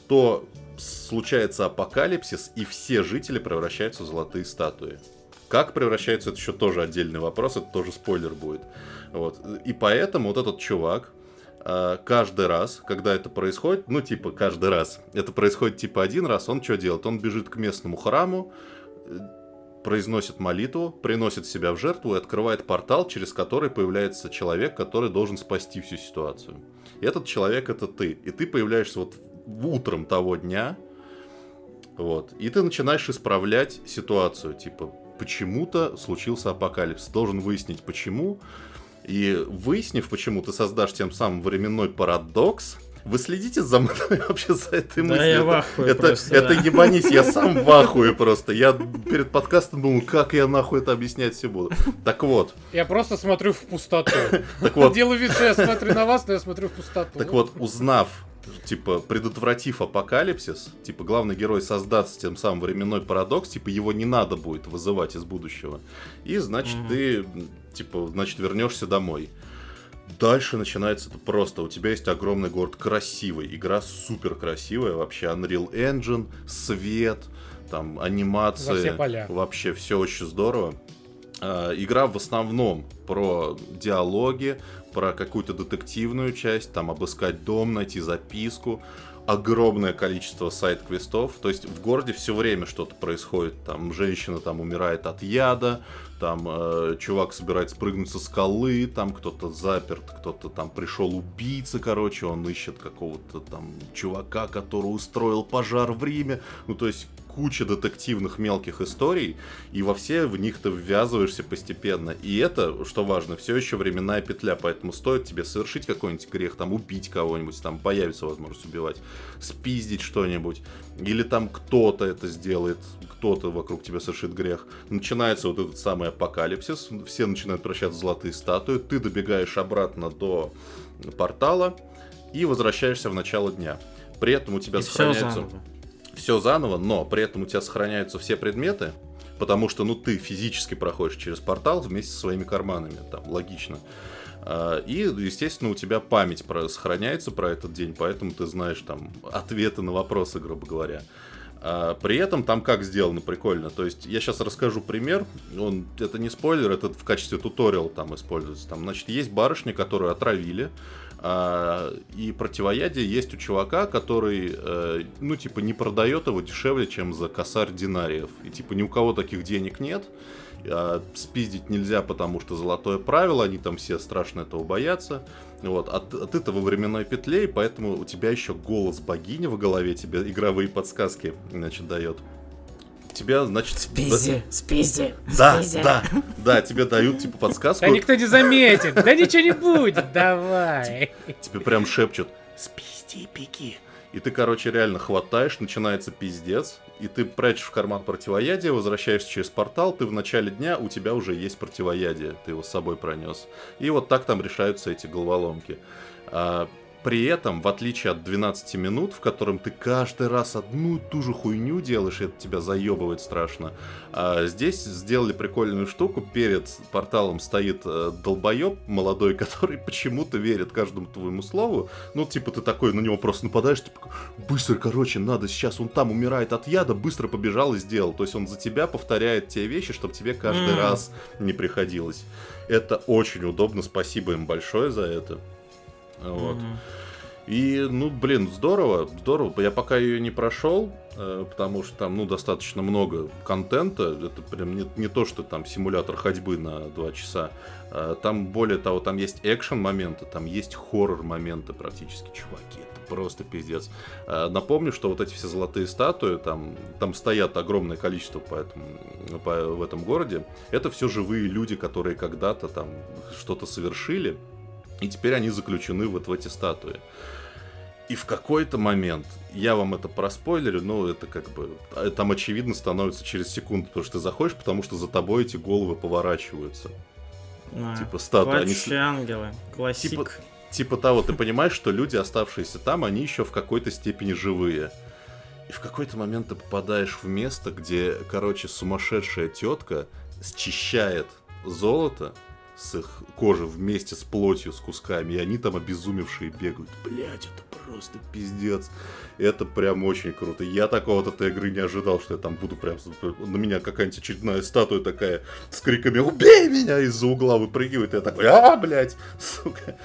то случается апокалипсис, и все жители превращаются в золотые статуи. Как превращаются, это еще тоже отдельный вопрос, это тоже спойлер будет. Вот. И поэтому вот этот чувак, э, каждый раз, когда это происходит, ну, типа, каждый раз, это происходит, типа, один раз, он что делает? Он бежит к местному храму, произносит молитву, приносит себя в жертву и открывает портал, через который появляется человек, который должен спасти всю ситуацию. И этот человек это ты. И ты появляешься вот утром того дня, вот, и ты начинаешь исправлять ситуацию, типа, почему-то случился апокалипсис, должен выяснить почему, и выяснив почему, ты создашь тем самым временной парадокс, вы следите за мной вообще за этой мыслью? Да, я в ахуе это, просто, это да. ебанись, я сам в ахуе просто. Я перед подкастом думал, как я нахуй это объяснять все буду. Так вот. Я просто смотрю в пустоту. Так вот. Делаю вид, что я смотрю на вас, но я смотрю в пустоту. Так вот, узнав, типа, предотвратив апокалипсис, типа, главный герой создаст тем самым временной парадокс, типа, его не надо будет вызывать из будущего. И, значит, ты, типа, значит, вернешься домой. Дальше начинается это просто. У тебя есть огромный город красивый. Игра супер красивая. Вообще Unreal Engine, свет, там анимация. Во все поля. Вообще все очень здорово. А, игра в основном про диалоги, про какую-то детективную часть, там обыскать дом, найти записку огромное количество сайт-квестов. То есть в городе все время что-то происходит. Там женщина там умирает от яда, там э, чувак собирается прыгнуть со скалы, там кто-то заперт, кто-то там пришел убийца, короче, он ищет какого-то там чувака, который устроил пожар в Риме. Ну, то есть куча детективных мелких историй, и во все в них ты ввязываешься постепенно. И это, что важно, все еще временная петля, поэтому стоит тебе совершить какой-нибудь грех, там убить кого-нибудь, там появится возможность убивать, спиздить что-нибудь, или там кто-то это сделает, кто-то вокруг тебя совершит грех. Начинается вот этот самый апокалипсис, все начинают превращаться в золотые статуи, ты добегаешь обратно до портала и возвращаешься в начало дня. При этом у тебя И всё сохраняется заново. Все заново, но при этом у тебя сохраняются все предметы, потому что, ну, ты физически проходишь через портал вместе со своими карманами, там, логично. А, И, естественно, у тебя память про, сохраняется про этот день, поэтому ты знаешь там ответы на вопросы, грубо говоря. А, При этом там как сделано прикольно. То есть я сейчас расскажу пример. Он это не спойлер, это в качестве туториал там используется. Там, значит, есть барышня, которую отравили. А, И противоядие есть у чувака, который, э, ну, типа, не продает его дешевле, чем за косарь динариев. И, типа, ни у кого таких денег нет. А, Спиздить нельзя, потому что золотое правило, они там все страшно этого боятся. Вот, а, т- а ты-то во временной петле, и поэтому у тебя еще голос богини в голове тебе игровые подсказки, значит, дает. Тебя, значит... Спизи, спизи, Да, спизи. да, да, тебе дают, типа, подсказку. Да никто не заметит, да ничего не будет, давай. Тебе прям шепчут «Спизди, беги». И ты, короче, реально хватаешь, начинается пиздец. и ты прячешь в карман противоядие, возвращаешься через портал, ты в начале дня, у тебя уже есть противоядие, ты его с собой пронес. И вот так там решаются эти головоломки. А, при этом, в отличие от 12 минут, в котором ты каждый раз одну и ту же хуйню делаешь, и это тебя заебывает страшно, а здесь сделали прикольную штуку. Перед порталом стоит э, долбоеб молодой, который почему-то верит каждому твоему слову. Ну, типа, ты такой на него просто нападаешь, типа, быстро, короче, надо сейчас, он там умирает от яда, быстро побежал и сделал. То есть он за тебя повторяет те вещи, чтобы тебе каждый mm. раз не приходилось. Это очень удобно, спасибо им большое за это. Вот. Mm-hmm. И, ну, блин, здорово, здорово. Я пока ее не прошел, э, потому что там, ну, достаточно много контента. Это прям не, не то, что там симулятор ходьбы на 2 часа. Э, там, более того, там есть экшен моменты, там есть хоррор моменты практически, чуваки. Это просто пиздец. Э, напомню, что вот эти все золотые статуи, там, там стоят огромное количество по этому, по, в этом городе. Это все живые люди, которые когда-то там что-то совершили. И теперь они заключены вот в эти статуи. И в какой-то момент, я вам это проспойлерю, но это как бы, а, там очевидно становится через секунду, потому что ты заходишь, потому что за тобой эти головы поворачиваются. А, типа статуи. Они... ангелы, классик. Типа, типа того, ты понимаешь, что люди, оставшиеся там, они еще в какой-то степени живые. И в какой-то момент ты попадаешь в место, где, короче, сумасшедшая тетка счищает золото, с их кожи вместе с плотью, с кусками, и они там обезумевшие бегают. Блять, это просто пиздец. Это прям очень круто. Я такого от этой игры не ожидал, что я там буду прям... На меня какая-нибудь очередная статуя такая с криками «Убей меня!» из-за угла выпрыгивает. И я такой «А, блядь!» Сука.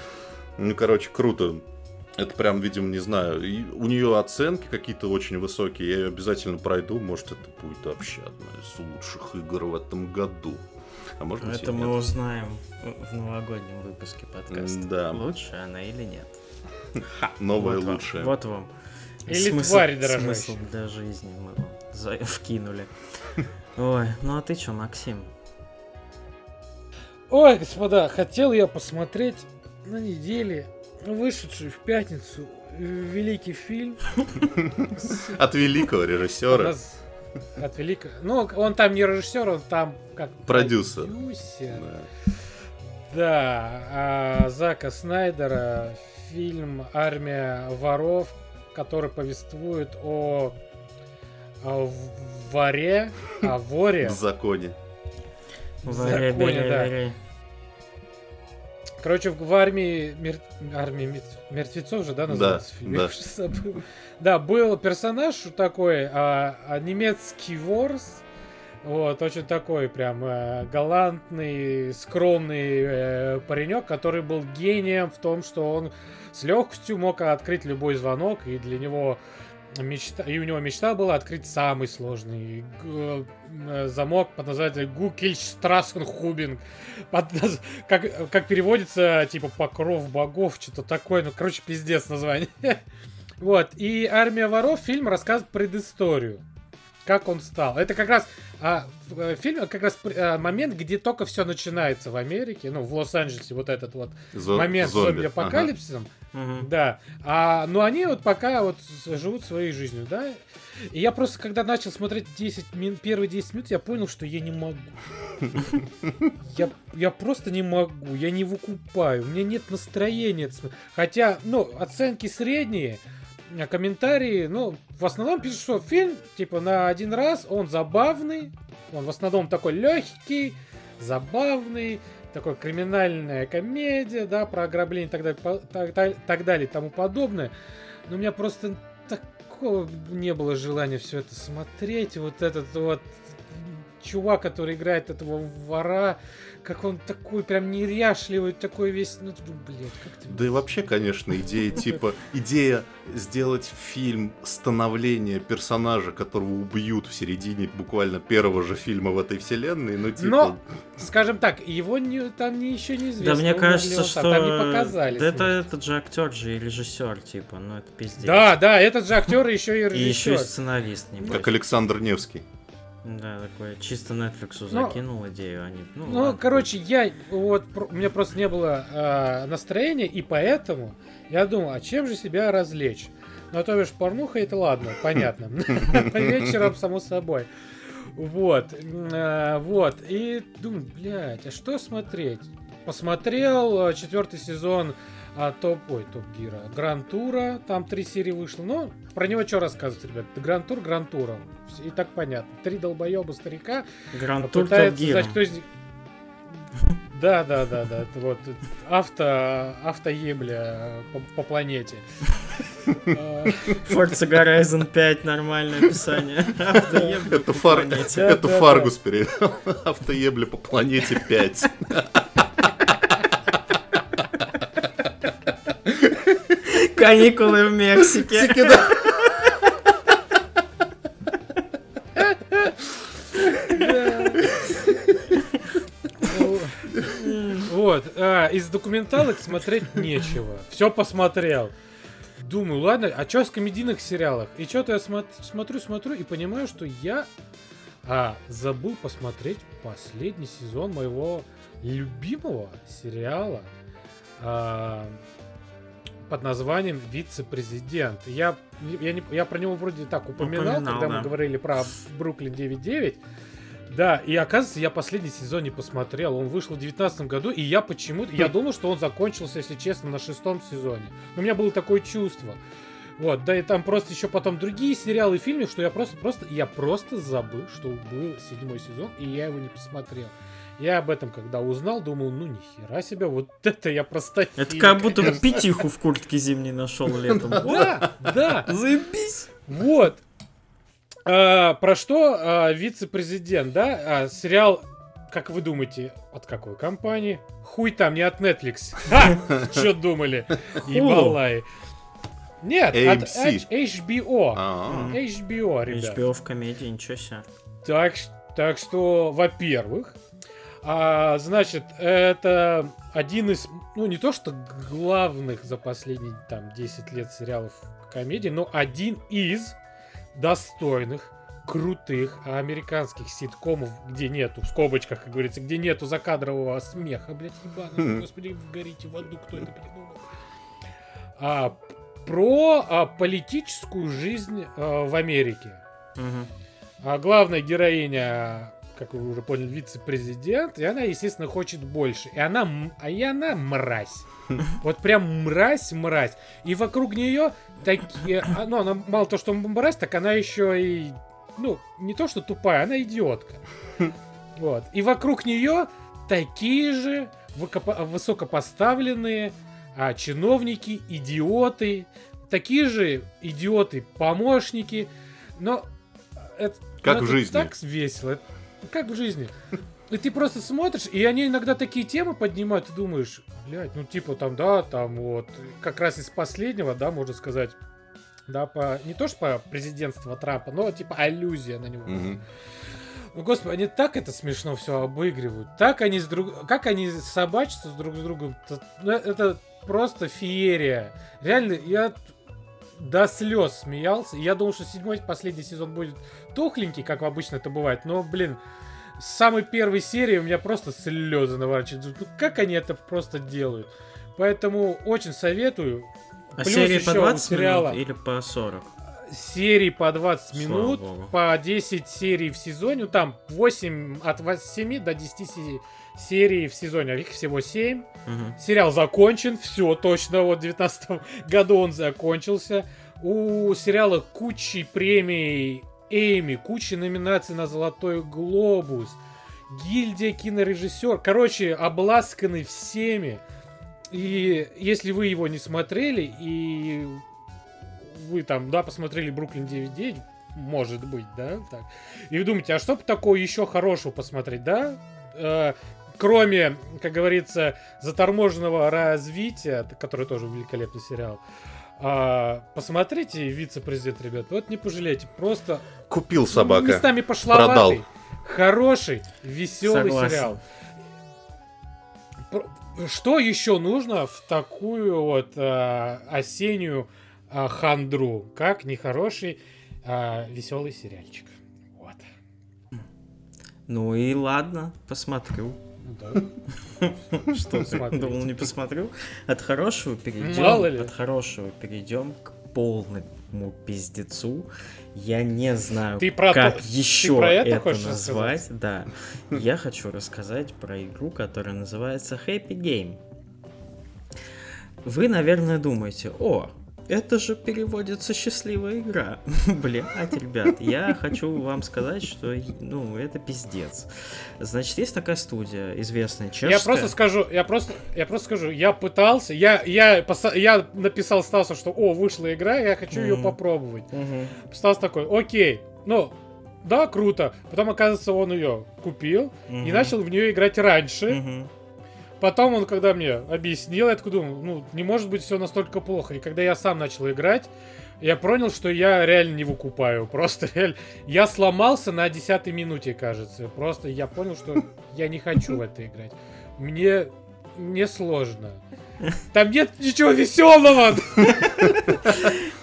Ну, короче, круто. Это прям, видимо, не знаю. И у нее оценки какие-то очень высокие. Я ее обязательно пройду. Может, это будет вообще одна из лучших игр в этом году. А может быть, Это мы нет. узнаем в новогоднем выпуске подкаста. Да. Лучше она или нет. Новая вот лучшая. вот вам. Или смысл, тварь дорожащая. Смысл для жизни мы вам вкинули. Ой, ну а ты что, Максим? Ой, господа, хотел я посмотреть на неделе вышедший в пятницу великий фильм. От великого режиссера. От великого. Ну, он там не режиссер, он там как продюсер. продюсер. Да. да, а Зака Снайдера фильм Армия воров, который повествует о, о воре, о воре. В законе. В законе, да. Короче, в армии, мер... армии мертвецов же, да, называется да, фильм? Да. да, был персонаж такой, а, а немецкий ворс, вот, очень такой прям э, галантный, скромный э, паренек, который был гением в том, что он с легкостью мог открыть любой звонок, и для него мечта, и у него мечта была открыть самый сложный э, замок под названием Гукельштрассенхубинг. Под, как, как переводится, типа, покров богов, что-то такое. Ну, короче, пиздец название. вот. И «Армия воров» фильм рассказывает предысторию как он стал. Это как раз а, э, фильм, как раз а, момент, где только все начинается в Америке, ну, в Лос-Анджелесе, вот этот вот Зо- момент с зомби-апокалипсисом. Ага. Да. А, но они вот пока вот живут своей жизнью, да. И я просто, когда начал смотреть 10 мин, первые 10 минут, я понял, что я не могу. Я, я просто не могу, я не выкупаю, у меня нет настроения. Хотя, ну, оценки средние, комментарии, ну, в основном пишут, что фильм, типа, на один раз, он забавный, он в основном такой легкий, забавный, такой криминальная комедия, да, про ограбление и так далее, так, так, так далее тому подобное. Но у меня просто такого не было желания все это смотреть. Вот этот вот чувак, который играет этого вора, как он такой прям неряшливый, такой весь, ну, блядь, как ты... Да и вообще, конечно, идея типа, идея сделать фильм становления персонажа, которого убьют в середине буквально первого же фильма в этой вселенной, ну типа... Но, скажем так, его не, там не, еще не известно. Да мне кажется, что... Там не показали. Да это этот же актер же и режиссер, типа, ну это пиздец. Да, да, этот же актер и еще и режиссер. И еще и сценарист, не Как Александр Невский. Да, такое чисто Netflix ну, закинул идею, они. Ну, ну ладно. короче, я вот у меня просто не было э, настроения, и поэтому я думал, а чем же себя развлечь? Ну, то бишь, порнуха это ладно, понятно. Вечером, само собой. Вот. э, Вот. И думаю, блядь, а что смотреть? Посмотрел четвертый сезон а, топ, ой, топ гира, Гранд Тура, там три серии вышло, но про него что рассказывать, ребят, Гранд Тур, Гранд Тура, и так понятно, три долбоеба старика Гранд Тур Топ пытается, значит, кто из них- Да, да, да, да, это вот авто, автоебля по, по планете. А, Forza Horizon 5 нормальное описание. Автоебля Это, по фар... планете. Да, это да, Фаргус перевел. Автоебли по планете 5. Каникулы в Мексике. Вот, а, из документалок смотреть нечего. Все посмотрел. Думаю, ладно, а что с комедийных сериалах? И что-то я смо- смотрю, смотрю и понимаю, что я а, забыл посмотреть последний сезон моего любимого сериала а, под названием «Вице-президент». Я, я, не- я про него вроде так упоминал, Упоминал, когда да. мы говорили про Бруклин 9.9. Да, и оказывается, я последний сезон не посмотрел. Он вышел в 2019 году, и я почему-то... Я думал, что он закончился, если честно, на шестом сезоне. Но у меня было такое чувство. Вот, да и там просто еще потом другие сериалы и фильмы, что я просто, просто, я просто забыл, что был седьмой сезон, и я его не посмотрел. Я об этом, когда узнал, думал, ну нихера себе, вот это я просто... Это как будто бы пятиху в куртке зимней нашел летом. Да, да, Заебись. вот. А, про что а, вице-президент, да? А, сериал, как вы думаете, от какой компании? Хуй там, не от Netflix. Что думали? Ебалай. Нет, от AMC. H- HBO. А, HBO, ребят. HBO в комедии, ничего себе. Так, так что, во-первых, а, значит, это один из, ну, не то что главных за последние, там, 10 лет сериалов комедий, но один из достойных, крутых американских ситкомов, где нету, в скобочках, как говорится, где нету закадрового смеха, блядь, ебаный, Мгм. господи, горите в аду, кто это придумал. А, про а, политическую жизнь а, в Америке. Мгм. А главная героиня, как вы уже поняли, вице-президент, и она, естественно, хочет больше. И она, а и она мразь. Вот прям мразь-мразь. И вокруг нее такие... а, Ну, она мало то, что мразь, так она еще и... Ну, не то, что тупая, она идиотка. Вот. И вокруг нее такие же высокопоставленные а, чиновники, идиоты, такие же идиоты-помощники. Но это, Как ну, в это жизни. Так весело. Это Как в жизни. И ты просто смотришь, и они иногда такие темы поднимают, и думаешь, блядь, ну типа там, да, там вот, как раз из последнего, да, можно сказать, да, по, не то что по президентству Трампа, но типа аллюзия на него. Ну, господи, они так это смешно все обыгрывают. Так они с друг... Как они собачатся друг с другом. Т- ну, Это просто феерия. Реально, я до слез смеялся. Я думал, что седьмой последний сезон будет тухленький, как обычно это бывает. Но, блин, с самой первой серии у меня просто слезы наворачиваются. Ну, как они это просто делают? Поэтому очень советую. А Плюс серии по у 20 сериала- минут или по 40? серий по 20 Слава минут, по 10 серий в сезоне, ну там 8, от 7 до 10 се- серий в сезоне, а их всего 7. Мгм. Сериал закончен, все точно, вот в 19 году он закончился. У сериала куча премий Эми, куча номинаций на Золотой Глобус, гильдия кинорежиссер, короче, обласканы всеми. И если вы его не смотрели, и вы там, да, посмотрели Бруклин 9.9, может быть, да, так. И вы думаете, а что бы такого еще хорошего посмотреть, да? Э, кроме, как говорится, заторможенного развития, который тоже великолепный сериал, а, посмотрите «Вице-президент», ребят, вот не пожалейте, просто Купил собака. местами пошловатый, Продал. хороший, веселый Согласен. сериал. Что еще нужно в такую вот а, осеннюю а, хандру, как нехороший а, веселый сериальчик? Вот. Ну и ладно, посмотрю. Ну да. Что ты Смотреть. думал, не посмотрю? От хорошего перейдем. От хорошего перейдем к полному пиздецу. Я не знаю, Ты про как то- еще ты про это это назвать. Да. Я хочу рассказать про игру, которая называется Happy Game. Вы, наверное, думаете, о, это же переводится счастливая игра. Блять, ребят, я хочу вам сказать, что ну, это пиздец. Значит, есть такая студия, известная чешская. Я просто скажу, я просто, я просто скажу, я пытался, я, я, я написал Стасу, что, о, вышла игра, я хочу ее Мгм. попробовать. Мгм. Стас такой, окей, ну, да, круто. Потом, оказывается, он ее купил и Мгм. начал в нее играть раньше. Мгм. Потом он, когда мне объяснил, я такой думал, ну, не может быть все настолько плохо. И когда я сам начал играть, я понял, что я реально не выкупаю. Просто реально... Я сломался на десятой минуте, кажется. Просто я понял, что я не хочу в это играть. Мне... Мне сложно. Там нет ничего веселого!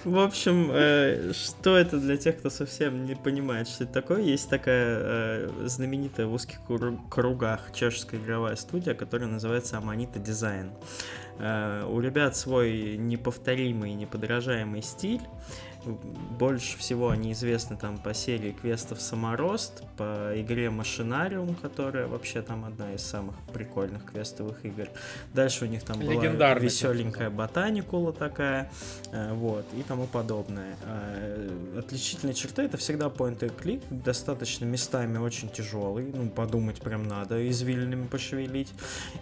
В общем, э, что это для тех, кто совсем не понимает, что это такое? Есть такая э, знаменитая в узких кру- кругах чешская игровая студия, которая называется Аманита Дизайн. Э, у ребят свой неповторимый, неподражаемый стиль. Больше всего они известны там по серии квестов Саморост, по игре Машинариум, которая вообще там одна из самых прикольных квестовых игр. Дальше у них там была веселенькая ботаникула такая, э, вот, и тому подобное. Э, Отличительные черты это всегда point and click, достаточно местами очень тяжелый, ну, подумать прям надо, извилинами пошевелить,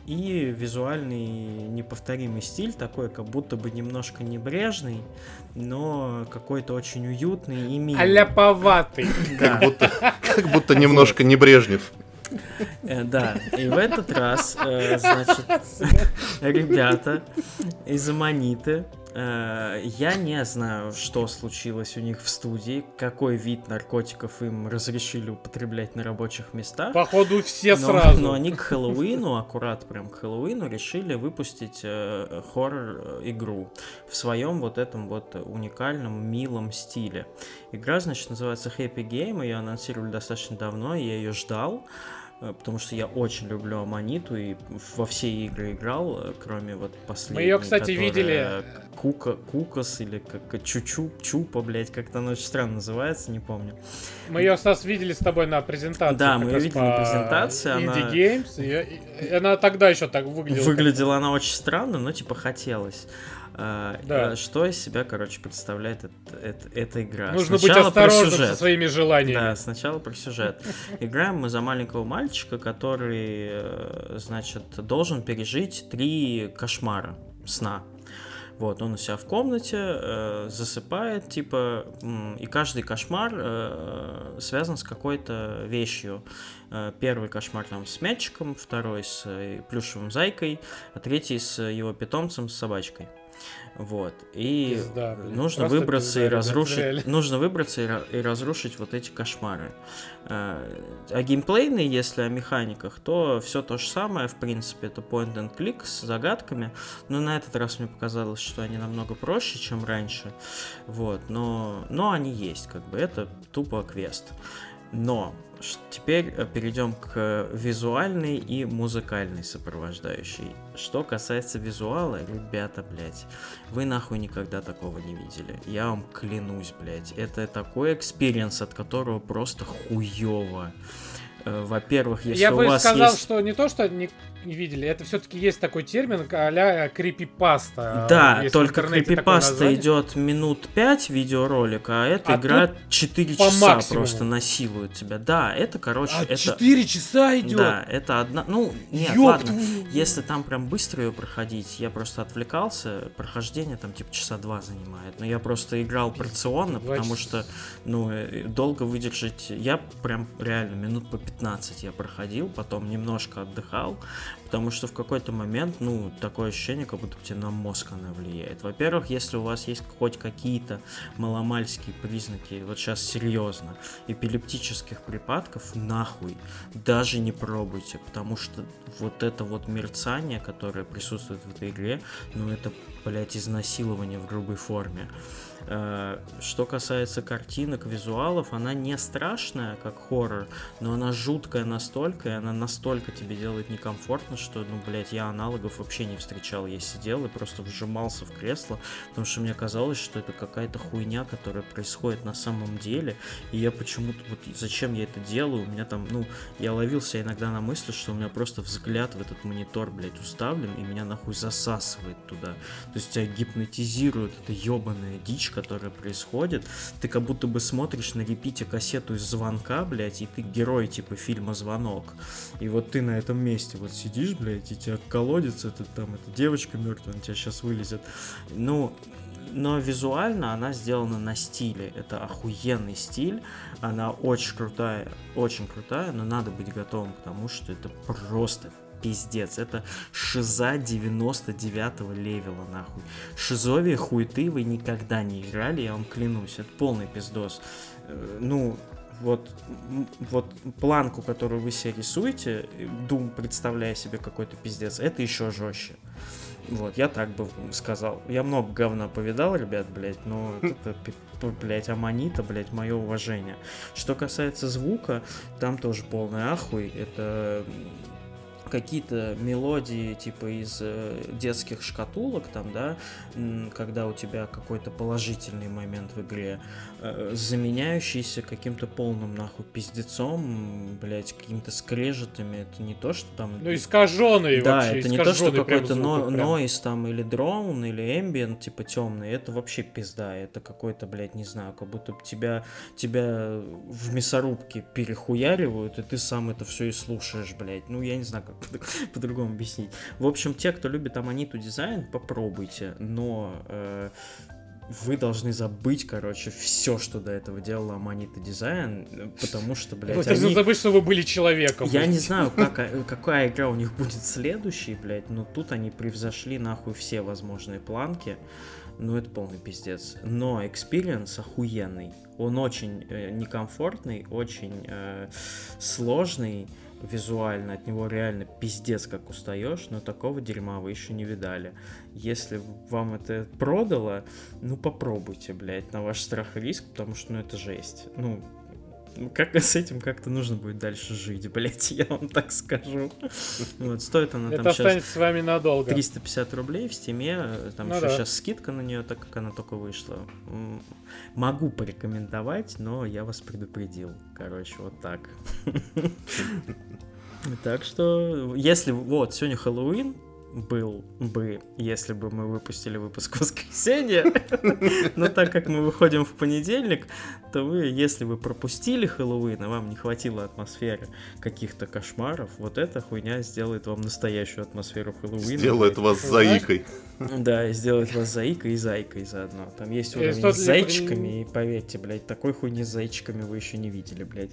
и визуальный неповторимый стиль, такой как будто бы немножко небрежный, но какой-то очень уютный и милый. Аляповатый. Да. Как будто немножко не Брежнев. Э, Да, и в этот раз, э, значит, ребята из Аманиты, я не знаю, что случилось у них в студии, какой вид наркотиков им разрешили употреблять на рабочих местах. Походу все но, сразу. но они к Хэллоуину, аккурат прям к Хэллоуину, решили выпустить э, хоррор-игру в своем вот этом вот уникальном, милом стиле. Игра, значит, называется Happy Game, ее анонсировали достаточно давно, я ее ждал, э, потому что я очень люблю Аманиту и во все игры играл, э, кроме вот последней. её, кстати, которая видели. Кука, Кукас или как Чучу, Чупа, блядь, как-то она очень странно называется, не помню. Мы ее, Стас, видели с тобой на презентации. Да, как мы раз видели на презентации, она- Indie Games. и- и она тогда еще так выглядела. Выглядела она очень странно, но типа хотелось. А, Да. а, Что из себя, короче, представляет эт- эт- эта игра? Нужно Сначала быть осторожным со своими желаниями. Да, сначала про сюжет. Играем мы за маленького мальчика, который, э, значит, должен пережить три кошмара сна. Вот, он у себя в комнате э, засыпает, типа, и каждый кошмар э, связан с какой-то вещью. Э, первый кошмар там с мячиком, второй с э, плюшевым зайкой, а третий с его питомцем, с собачкой. Вот. И Пизда, блин. нужно Просто выбраться пизда, и разрушить. реально. Нужно выбраться и, и разрушить вот эти кошмары. Э, А геймплейные, если о механиках, то все то же самое, в принципе, это point and click с загадками. Но на этот раз мне показалось, что они намного проще, чем раньше. Вот, но, но они есть, как бы это тупо квест. Но теперь э, перейдем к визуальной и музыкальной сопровождающей. Что касается визуала, ребята, блядь, вы нахуй никогда такого не видели. Я вам клянусь, блядь. Это такой experience, от которого просто хуёво. Э, Во-первых, если Я у бы вас сказал, есть... что не то, что не, видели, это все-таки есть такой термин, а-ля крипипаста. Да, Есть только крипипаста идет минут 5 видеоролика, а эта А игра тут 4 по часа максимуму. просто насилует тебя. Да, это, короче, А это... 4 часа идет. Да, это одна... Ну, нет, Ёб ладно. твою- Если там прям быстро ее проходить, я просто отвлекался, прохождение там типа часа два занимает. Но я просто играл порционно, потому часа. что, ну, э, долго выдержать... Я прям реально минут по 15 я проходил, потом немножко отдыхал, потому что в какой-то момент, ну, такое ощущение, как будто тебе на мозг она влияет. Во-первых, если у вас есть хоть какие-то маломальские признаки, вот сейчас серьезно, эпилептических припадков, нахуй, даже не пробуйте, потому что вот это вот мерцание, которое присутствует в этой игре, ну, это блядь, изнасилование в грубой форме. Э, что касается картинок, визуалов, она не страшная, как хоррор, но она жуткая настолько, и она настолько тебе делает некомфортно, что, ну, блядь, я аналогов вообще не встречал. Я сидел и просто вжимался в кресло, потому что мне казалось, что это какая-то хуйня, которая происходит на самом деле, и я почему-то, вот зачем я это делаю, у меня там, ну, я ловился иногда на мысли, что у меня просто взгляд в этот монитор, блядь, уставлен, и меня нахуй засасывает туда. То есть тебя гипнотизирует эта ебаная дичь, которая происходит. Ты как будто бы смотришь на репите кассету из звонка, блядь, и ты герой типа фильма «Звонок». И вот ты на этом месте вот сидишь, блядь, и тебя колодец, это там, эта девочка мертвая, она тебя сейчас вылезет. Ну, но визуально она сделана на стиле. Это охуенный стиль. Она очень крутая, очень крутая, но надо быть готовым к тому, что это просто пиздец. Это шиза 99 левела, нахуй. Шизовия хуйты вы никогда не играли, я вам клянусь. Это полный пиздос. Э, ну, вот, вот планку, которую вы себе рисуете, Дум, представляя себе какой-то пиздец, это еще жестче. Вот, я так бы сказал. Я много говна повидал, ребят, блядь, но это, блядь, Аманита, блядь, мое уважение. Что касается звука, там тоже полный ахуй. Это какие-то мелодии типа из э, детских шкатулок там, да, когда у тебя какой-то положительный момент в игре, э, заменяющийся каким-то полным нахуй пиздецом, блять, какими-то скрежетами, это не то, что там... Ну, искаженный Да, вообще, это не то, что какой-то но, нойз там или дроун, или ambient, типа темный, это вообще пизда, это какой-то, блядь, не знаю, как будто тебя, тебя в мясорубке перехуяривают, и ты сам это все и слушаешь, блядь. Ну, я не знаю, как по-другому объяснить. В общем, те, кто любит Аманиту дизайн, попробуйте, но э, вы должны забыть, короче, все, что до этого делала Аманита дизайн, потому что, блядь, Вы должны забыть, что вы были человеком. Я не знаю, как, э, какая игра у них будет следующей, блядь, но тут они превзошли нахуй все возможные планки. Ну, это полный пиздец. Но experience охуенный. Он очень э, некомфортный, очень э, сложный визуально, от него реально пиздец как устаешь, но такого дерьма вы еще не видали. Если вам это продало, ну попробуйте, блядь, на ваш страх и риск, потому что, ну, это жесть. Ну, как с этим как-то нужно будет дальше жить, блять, я вам так скажу. Вот, стоит она Это там останется сейчас с вами надолго. 350 рублей в Steam е, там Ну еще да. сейчас скидка на нее, так как она только вышла. Могу порекомендовать, но я вас предупредил. Короче, вот так. Так что, если вот сегодня Хэллоуин был бы, если бы мы выпустили выпуск в воскресенье, но так как мы выходим в понедельник, то вы, если вы пропустили Хэллоуин, а вам не хватило атмосферы каких-то кошмаров, вот эта хуйня сделает вам настоящую атмосферу Хэллоуина. Сделает вас заикой. Да, и сделает вас заикой и зайкой заодно. Там есть И уровень с зайчиками, и поверьте, блядь, такой хуйни с зайчиками вы еще не видели, блядь.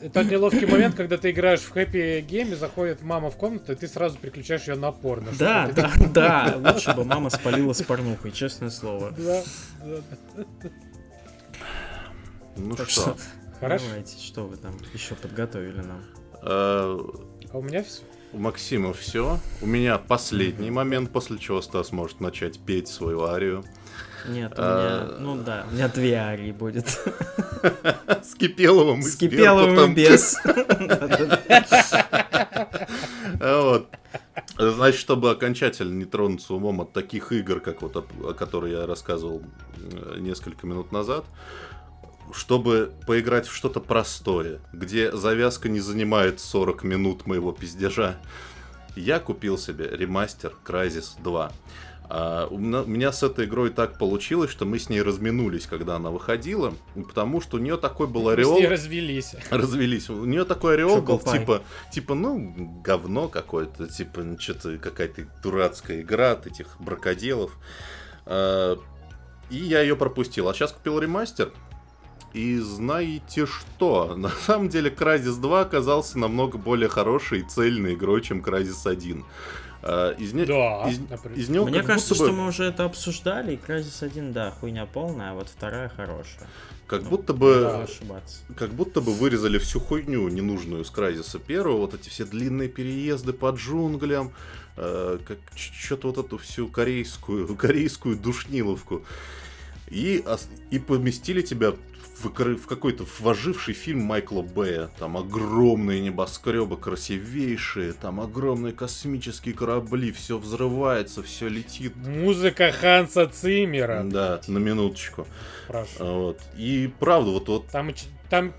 Это неловкий момент, когда ты играешь в хэппи гейме, заходит мама в комнату, и ты сразу переключаешь ее на порно. Да, чтобы да, да, лучше бы мама спалила с порнухой, честное слово. Да, да. Ну Так что, что, Хорошо. давайте, что вы там еще подготовили нам? э, А у меня все. у Максима все. У меня последний момент, после чего Стас может начать петь свою арию. Нет, у А. меня, ну да, у меня две арии будет. С Кипеловым и С Кипеловым без. А Вот. Значит, чтобы окончательно не тронуться умом от таких игр, как вот о, о которой я рассказывал э, несколько минут назад, чтобы поиграть в что-то простое, где завязка не занимает 40 минут моего пиздежа, я купил себе ремастер Crysis 2. А, у меня- у меня с этой игрой так получилось, что мы с ней разминулись, когда она выходила, потому что у нее такой был Мы с ореол ней развелись. развелись. У нее такой ореол был, типа, типа, ну, говно какое-то, типа, что-то какая-то дурацкая игра от этих бракоделов. А, И я ее пропустил. А сейчас купил ремастер. И знаете что? На самом деле Crysis 2 оказался намного более хорошей и цельной игрой, чем Crysis 1. А, из, не... Да, из... например. из него Мне как кажется, будто бы... что мы уже это обсуждали, и Crysis 1, да, хуйня полная, а вот вторая хорошая. Как Ну, будто бы, ошибаться. как будто бы вырезали всю хуйню ненужную с Крайзиса первого, вот эти все длинные переезды по джунглям, э, как что-то вот эту всю корейскую, корейскую душниловку. И, и поместили тебя в, в какой-то воживший фильм Майкла Бэя. Там огромные небоскребы, красивейшие, там огромные космические корабли, все взрывается, все летит. Музыка Ханса Циммера. Да, на минуточку. Прошу. Вот. И правда, вот, вот Там, там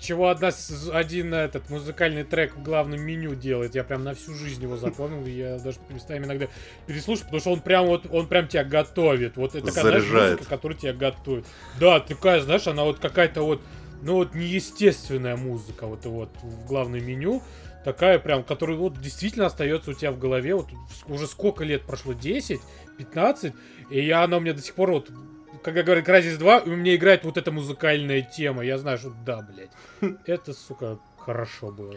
чего одна, один этот музыкальный трек в главном меню делает. Я прям на всю жизнь его запомнил. Я даже местами иногда переслушаю, потому что он прям вот он прям тебя готовит. Вот это такая музыка, которая тебя готовит. Да, такая, знаешь, она вот какая-то вот, ну вот неестественная музыка вот, вот в главном меню. Такая прям, которая вот действительно остается у тебя в голове. Вот уже сколько лет прошло? 10, 15. И я, она у меня до сих пор вот когда говорят Crysis 2, у меня играет вот эта музыкальная тема. Я знаю, что да, блядь. Это, сука, хорошо было.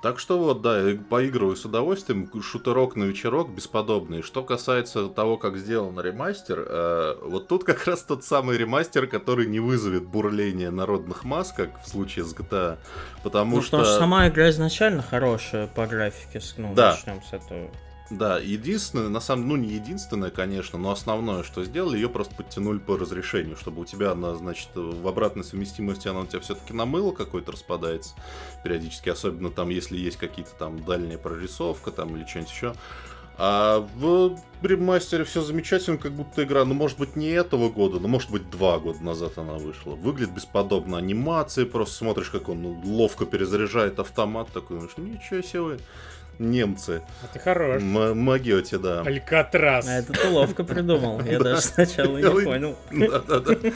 Так что вот, да, я поигрываю с удовольствием. Шутерок на вечерок бесподобный. Что касается того, как сделан ремастер, э, вот тут как раз тот самый ремастер, который не вызовет бурления народных масс, как в случае с GTA. Потому Ну, что... потому что сама игра изначально хорошая по графике, ну, Да. начнем с этого. Да, единственное, на самом ну не единственное, конечно, но основное, что сделали, ее просто подтянули по разрешению, чтобы у тебя она, значит, в обратной совместимости она у тебя все-таки на мыло какое-то распадается периодически, особенно там, если есть какие-то там дальняя прорисовка там или что-нибудь еще. А в ремастере все замечательно, как будто игра, ну, может быть, не этого года, но, может быть, два года назад она вышла. Выглядит бесподобно анимации, просто смотришь, как он ну, ловко перезаряжает автомат, такой, думаешь, ничего себе немцы. А ты хорош. М- Могете, да. Алькатрас. А это ты ловко придумал. Я Да. даже сначала не понял. Да-да-да.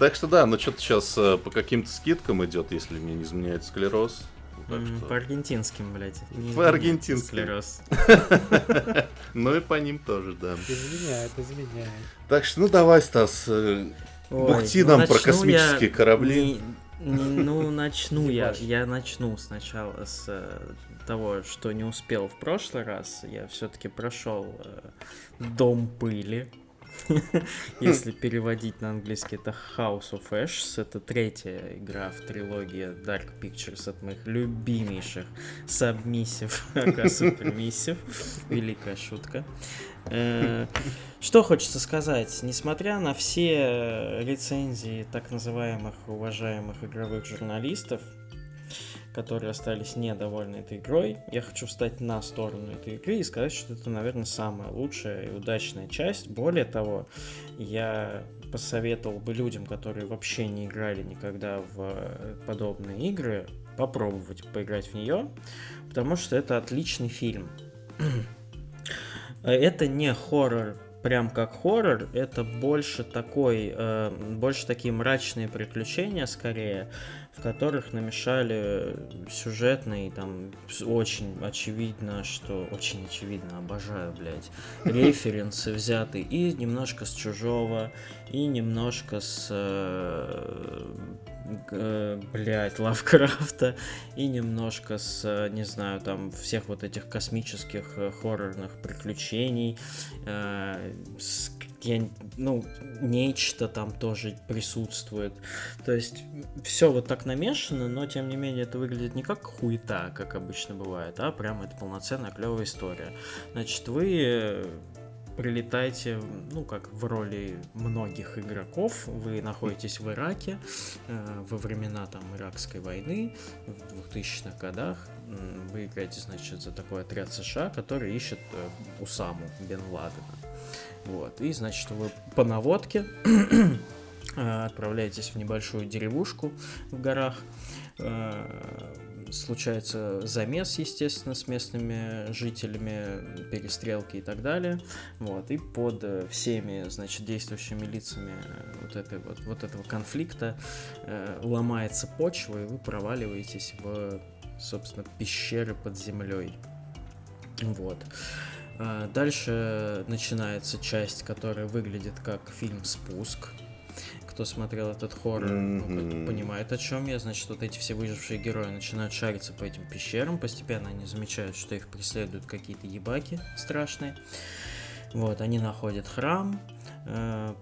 Так что да, ну что-то сейчас по каким-то скидкам идет, если мне не изменяет склероз. Что- По аргентинским, блядь. это По аргентинским. склероз. Ну и по ним тоже, да. Изменяет, изменяет. Так что, ну давай, Стас, э, бухти ну нам про космические корабли. Ну, начну я. Я начну сначала с э, того, что не успел в прошлый раз. Я все-таки прошел э, Дом пыли. Если переводить на английский, это House of Ashes. Это третья игра в трилогии Dark Pictures от моих любимейших aka Supermissive. Великая шутка. Э, Что хочется сказать? Несмотря на все рецензии так называемых уважаемых игровых журналистов, которые остались недовольны этой игрой, я хочу встать на сторону этой игры и сказать, что это, наверное, самая лучшая и удачная часть. Более того, я посоветовал бы людям, которые вообще не играли никогда в подобные игры, попробовать поиграть в нее, потому что это отличный фильм. Это не хоррор прям как хоррор, это больше такой, э, больше такие мрачные приключения скорее, в которых намешали сюжетный, там очень очевидно, что очень очевидно, обожаю, блядь, референсы взяты и немножко с чужого, и немножко с, э, э, блядь, Лавкрафта, и немножко с, э, не знаю, там всех вот этих космических э, хоррорных приключений, э, с- я, ну, нечто там тоже присутствует. То есть все вот так намешано, но тем не менее это выглядит не как хуета, как обычно бывает, а прям это полноценная клевая история. Значит, вы э, прилетаете, ну, как в роли многих игроков, вы находитесь в Ираке э, во времена там Иракской войны в 2000-х годах. Вы играете, значит, за такой отряд США, который ищет э, Усаму Бен Ладена. Вот. И, значит, вы по наводке э, отправляетесь в небольшую деревушку в горах. Э, Случается замес, естественно, с местными жителями, перестрелки и так далее. Вот. И под э, всеми, значит, действующими лицами вот, этой вот, вот этого конфликта ломается почва, и вы проваливаетесь в, собственно, пещеры под землей. Вот. Дальше начинается часть, которая выглядит как фильм «Спуск». кто смотрел этот хоррор, Мгм. ну, понимает, о чем я. Значит, вот эти все выжившие герои начинают шариться по этим пещерам. Постепенно они замечают, что их преследуют какие-то ебаки страшные. Вот, они находят храм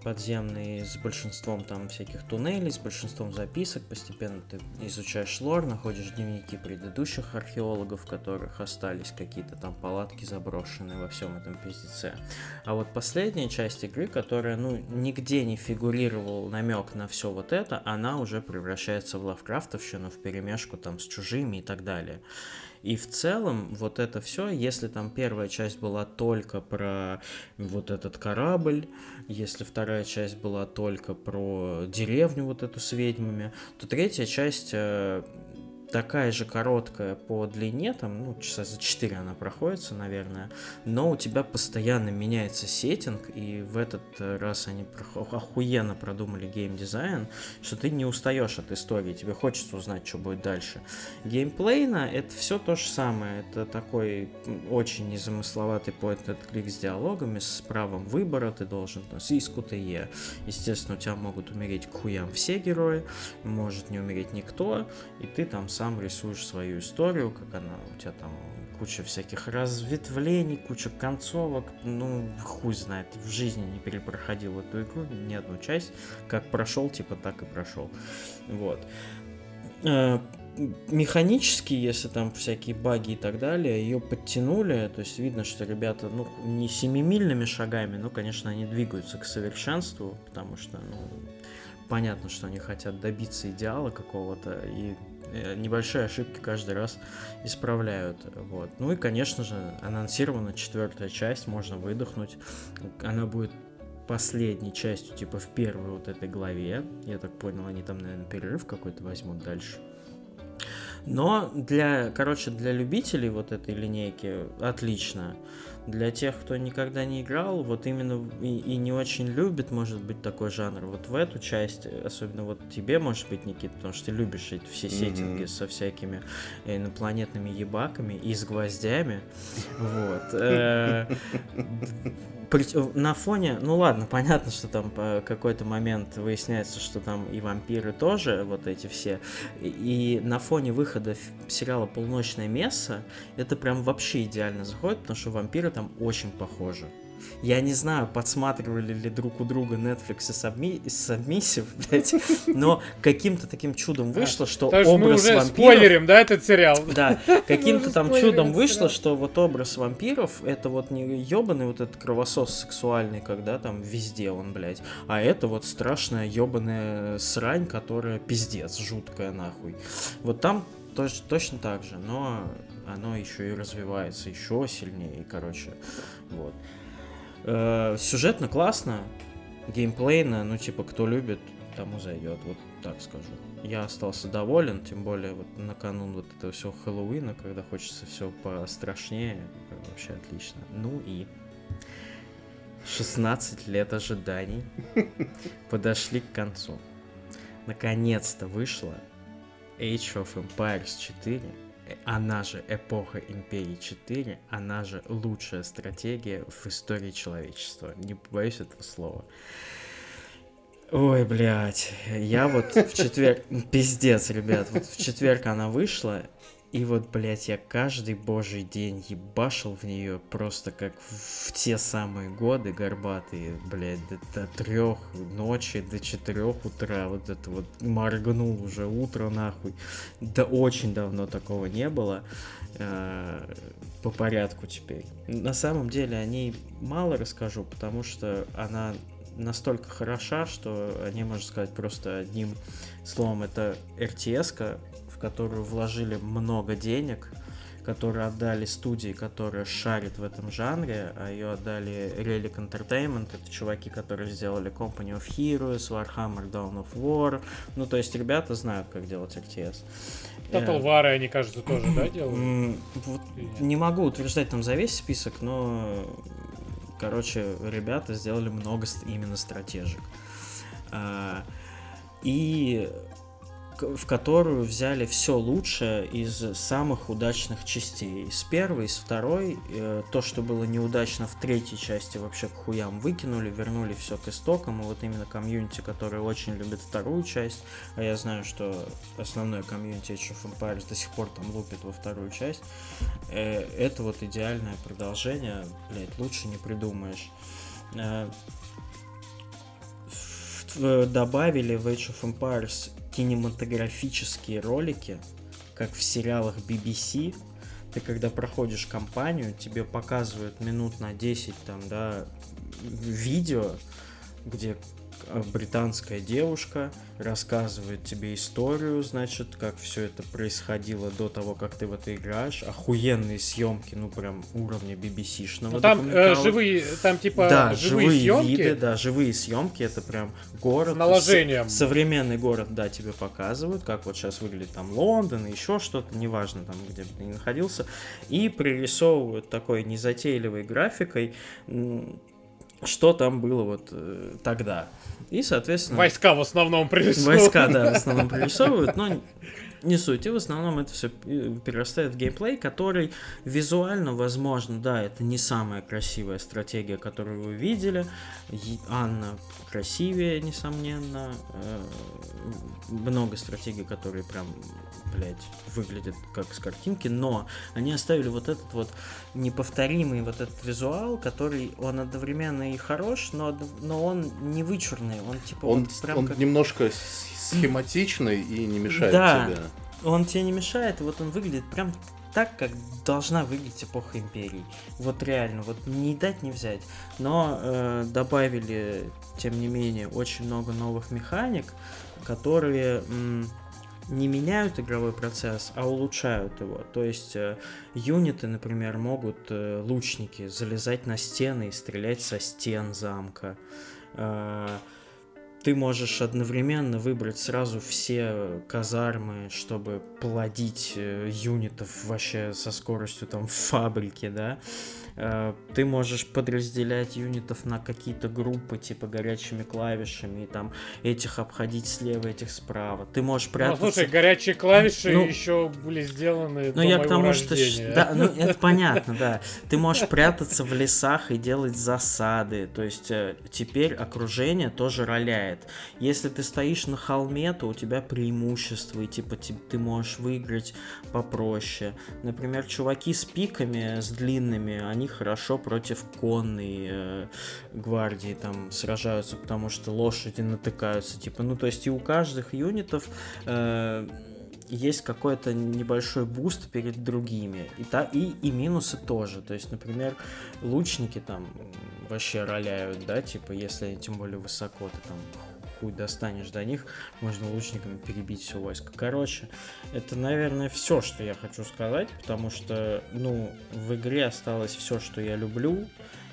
подземный с большинством там всяких туннелей, с большинством записок. Постепенно ты изучаешь лор, находишь дневники предыдущих археологов, в которых остались какие-то там палатки заброшенные во всем этом пиздеце. А вот последняя часть игры, которая, ну, нигде не фигурировал намек на все вот это, она уже превращается в лавкрафтовщину, в перемешку там с чужими и так далее. И в целом вот это все, если там первая часть была только про вот этот корабль, если вторая часть была только про деревню вот эту с ведьмами, то третья часть э, такая же короткая по длине, там, ну, часа за 4 она проходится, наверное, но у тебя постоянно меняется сеттинг, и в этот э, раз они охуенно продумали геймдизайн, что ты не устаешь от истории, тебе хочется узнать, что будет дальше. Геймплейно это все то же самое, это такой очень незамысловатый point and клик с диалогами, с правом выбора, ты должен там, с иску ты е. Естественно, у тебя могут умереть к хуям все герои, может не умереть никто, и ты там сам рисуешь свою историю, как она у тебя там куча всяких разветвлений, куча концовок, ну, хуй знает, в жизни не перепроходил эту игру, ни одну часть, как прошел, типа так и прошел, вот. Э, Механически, если там всякие баги и так далее, ее подтянули, то есть видно, что ребята, ну, не семимильными шагами, но, конечно, они двигаются к совершенству, потому что, ну, понятно, что они хотят добиться идеала какого-то, и небольшие ошибки каждый раз исправляют. Вот. Ну и, конечно же, анонсирована четвертая часть, можно выдохнуть. Она будет последней частью, типа в первой вот этой главе. Я так понял, они там, наверное, перерыв какой-то возьмут дальше. Но для, короче, для любителей вот этой линейки отлично. Для тех, кто никогда не играл, вот именно и, и не очень любит, может быть, такой жанр, вот в эту часть, особенно вот тебе, может быть, Никит, потому что ты любишь эти все сеттинги со всякими инопланетными ебаками и с гвоздями, вот. Э, На фоне, ну ладно, понятно, что там по какой-то момент выясняется, что там и вампиры тоже, вот эти все, и на фоне выхода сериала «Полночное место» это прям вообще идеально заходит, потому что вампиры там очень похожи. Я не знаю, подсматривали ли друг у друга Netflix и Submi- и Submissive, блядь, но каким-то таким чудом вышло, что Потому что мы образ уже вампиров... спойлерим, да, этот сериал? Да, каким-то там чудом вышло, что вот образ вампиров это вот не ебаный вот этот кровосос сексуальный, когда там везде он, блядь, а это вот страшная ебаная срань, которая пиздец, жуткая нахуй. Вот там точ- точно так же, но оно еще и развивается еще сильнее, и, короче, вот. Э, сюжетно классно, геймплейно, ну, типа, кто любит, тому зайдет, вот так скажу. Я остался доволен, тем более вот накануне вот этого всего Хэллоуина, когда хочется все пострашнее, вообще отлично. Ну и 16 лет ожиданий подошли к концу. Наконец-то вышла Age of Empires 4, э, она же Эпоха Империи 4, она же лучшая стратегия в истории человечества. Не побоюсь этого слова. Ой, блядь, я вот в четверг... Пиздец, ребят, вот в четверг она вышла, и вот, блядь, я каждый божий день ебашил в нее просто как в те самые годы горбатые, блядь, до, до трех ночи, до четырех утра, вот это вот моргнул уже утро нахуй. Да очень давно такого не было. Э, По порядку теперь. На самом деле о ней мало расскажу, потому что она настолько хороша, что о ней можно сказать просто одним словом. Это RTS, которую вложили много денег, которую отдали студии, которая шарит в этом жанре, а ее отдали Relic Entertainment, это чуваки, которые сделали Company of Heroes, Warhammer Dawn of War, ну, то есть ребята знают, как делать RTS. Total Э, War, они, кажется, тоже, да, делают? Вот не могу утверждать там за весь список, но, короче, ребята сделали много именно стратежек. А, И в которую взяли все лучшее из самых удачных частей. С первой, с второй, э, то, что было неудачно в третьей части, вообще к хуям выкинули, вернули все к истокам. И вот именно комьюнити, который очень любит вторую часть, а я знаю, что основное комьюнити Age of Empires до сих пор там лупит во вторую часть, э, это вот идеальное продолжение, блять, лучше не придумаешь. Э, добавили в Age of Empires кинематографические ролики, как в сериалах BBC. Ты когда проходишь кампанию, тебе показывают минут на 10 там, да, видео, где британская девушка рассказывает тебе историю, значит, как все это происходило до того, как ты в это играешь. Охуенные съемки, ну прям уровня BBC-шного. Ну, там э, живые, там типа да, живые, живые съемки. виды, да, живые съемки, это прям город. С наложением. С, современный город, да, тебе показывают, как вот сейчас выглядит там Лондон и еще что-то, неважно там, где бы ты ни находился, и пририсовывают такой незатейливой графикой что там было вот э, тогда. И, соответственно... Войска в основном пририсовывают. Войска, да, в основном пририсовывают, но не суть. И в основном это все э, перерастает в геймплей, который визуально, возможно, да, это не самая красивая стратегия, которую вы видели. Анна красивее, несомненно. Э, много стратегий, которые прям, блядь, выглядят как с картинки, но они оставили вот этот вот неповторимый вот этот визуал, который он одновременно и хорош, но, но он не вычурный, он типа он, вот прям он как... немножко схематичный и не мешает да, тебе. он тебе не мешает, вот он выглядит прям так, как должна выглядеть эпоха империи. Вот реально, вот не дать не взять. Но э, добавили, тем не менее, очень много новых механик, которые м, не меняют игровой процесс, а улучшают его. То есть э, юниты, например, могут э, лучники залезать на стены и стрелять со стен замка. Э, ты можешь одновременно выбрать сразу все казармы, чтобы плодить э, юнитов вообще со скоростью там фабрики, да. Э, ты можешь подразделять юнитов на какие-то группы, типа горячими клавишами, и там этих обходить слева, этих справа. Ты можешь ну, прятаться... Ну, слушай, горячие клавиши ну, еще были сделаны ну, я к тому, что... Да, ну, это понятно, да. Ты можешь прятаться в лесах и делать засады. То есть э, теперь окружение тоже роляет. Если ты стоишь на холме, то у тебя преимущество, и типа ты можешь выиграть попроще. Например, чуваки с пиками, с длинными, они они хорошо против конной э, гвардии там сражаются, потому что лошади натыкаются, типа, ну то есть и у каждых юнитов э, есть какой-то небольшой буст перед другими. И, та, и, и минусы тоже. То есть, например, лучники там вообще роляют, да, типа, если они тем более высоко, ты там хуй достанешь до них, можно лучниками перебить все войско. Короче, это, наверное, все, что я хочу сказать, потому что, ну, в игре осталось все, что я люблю.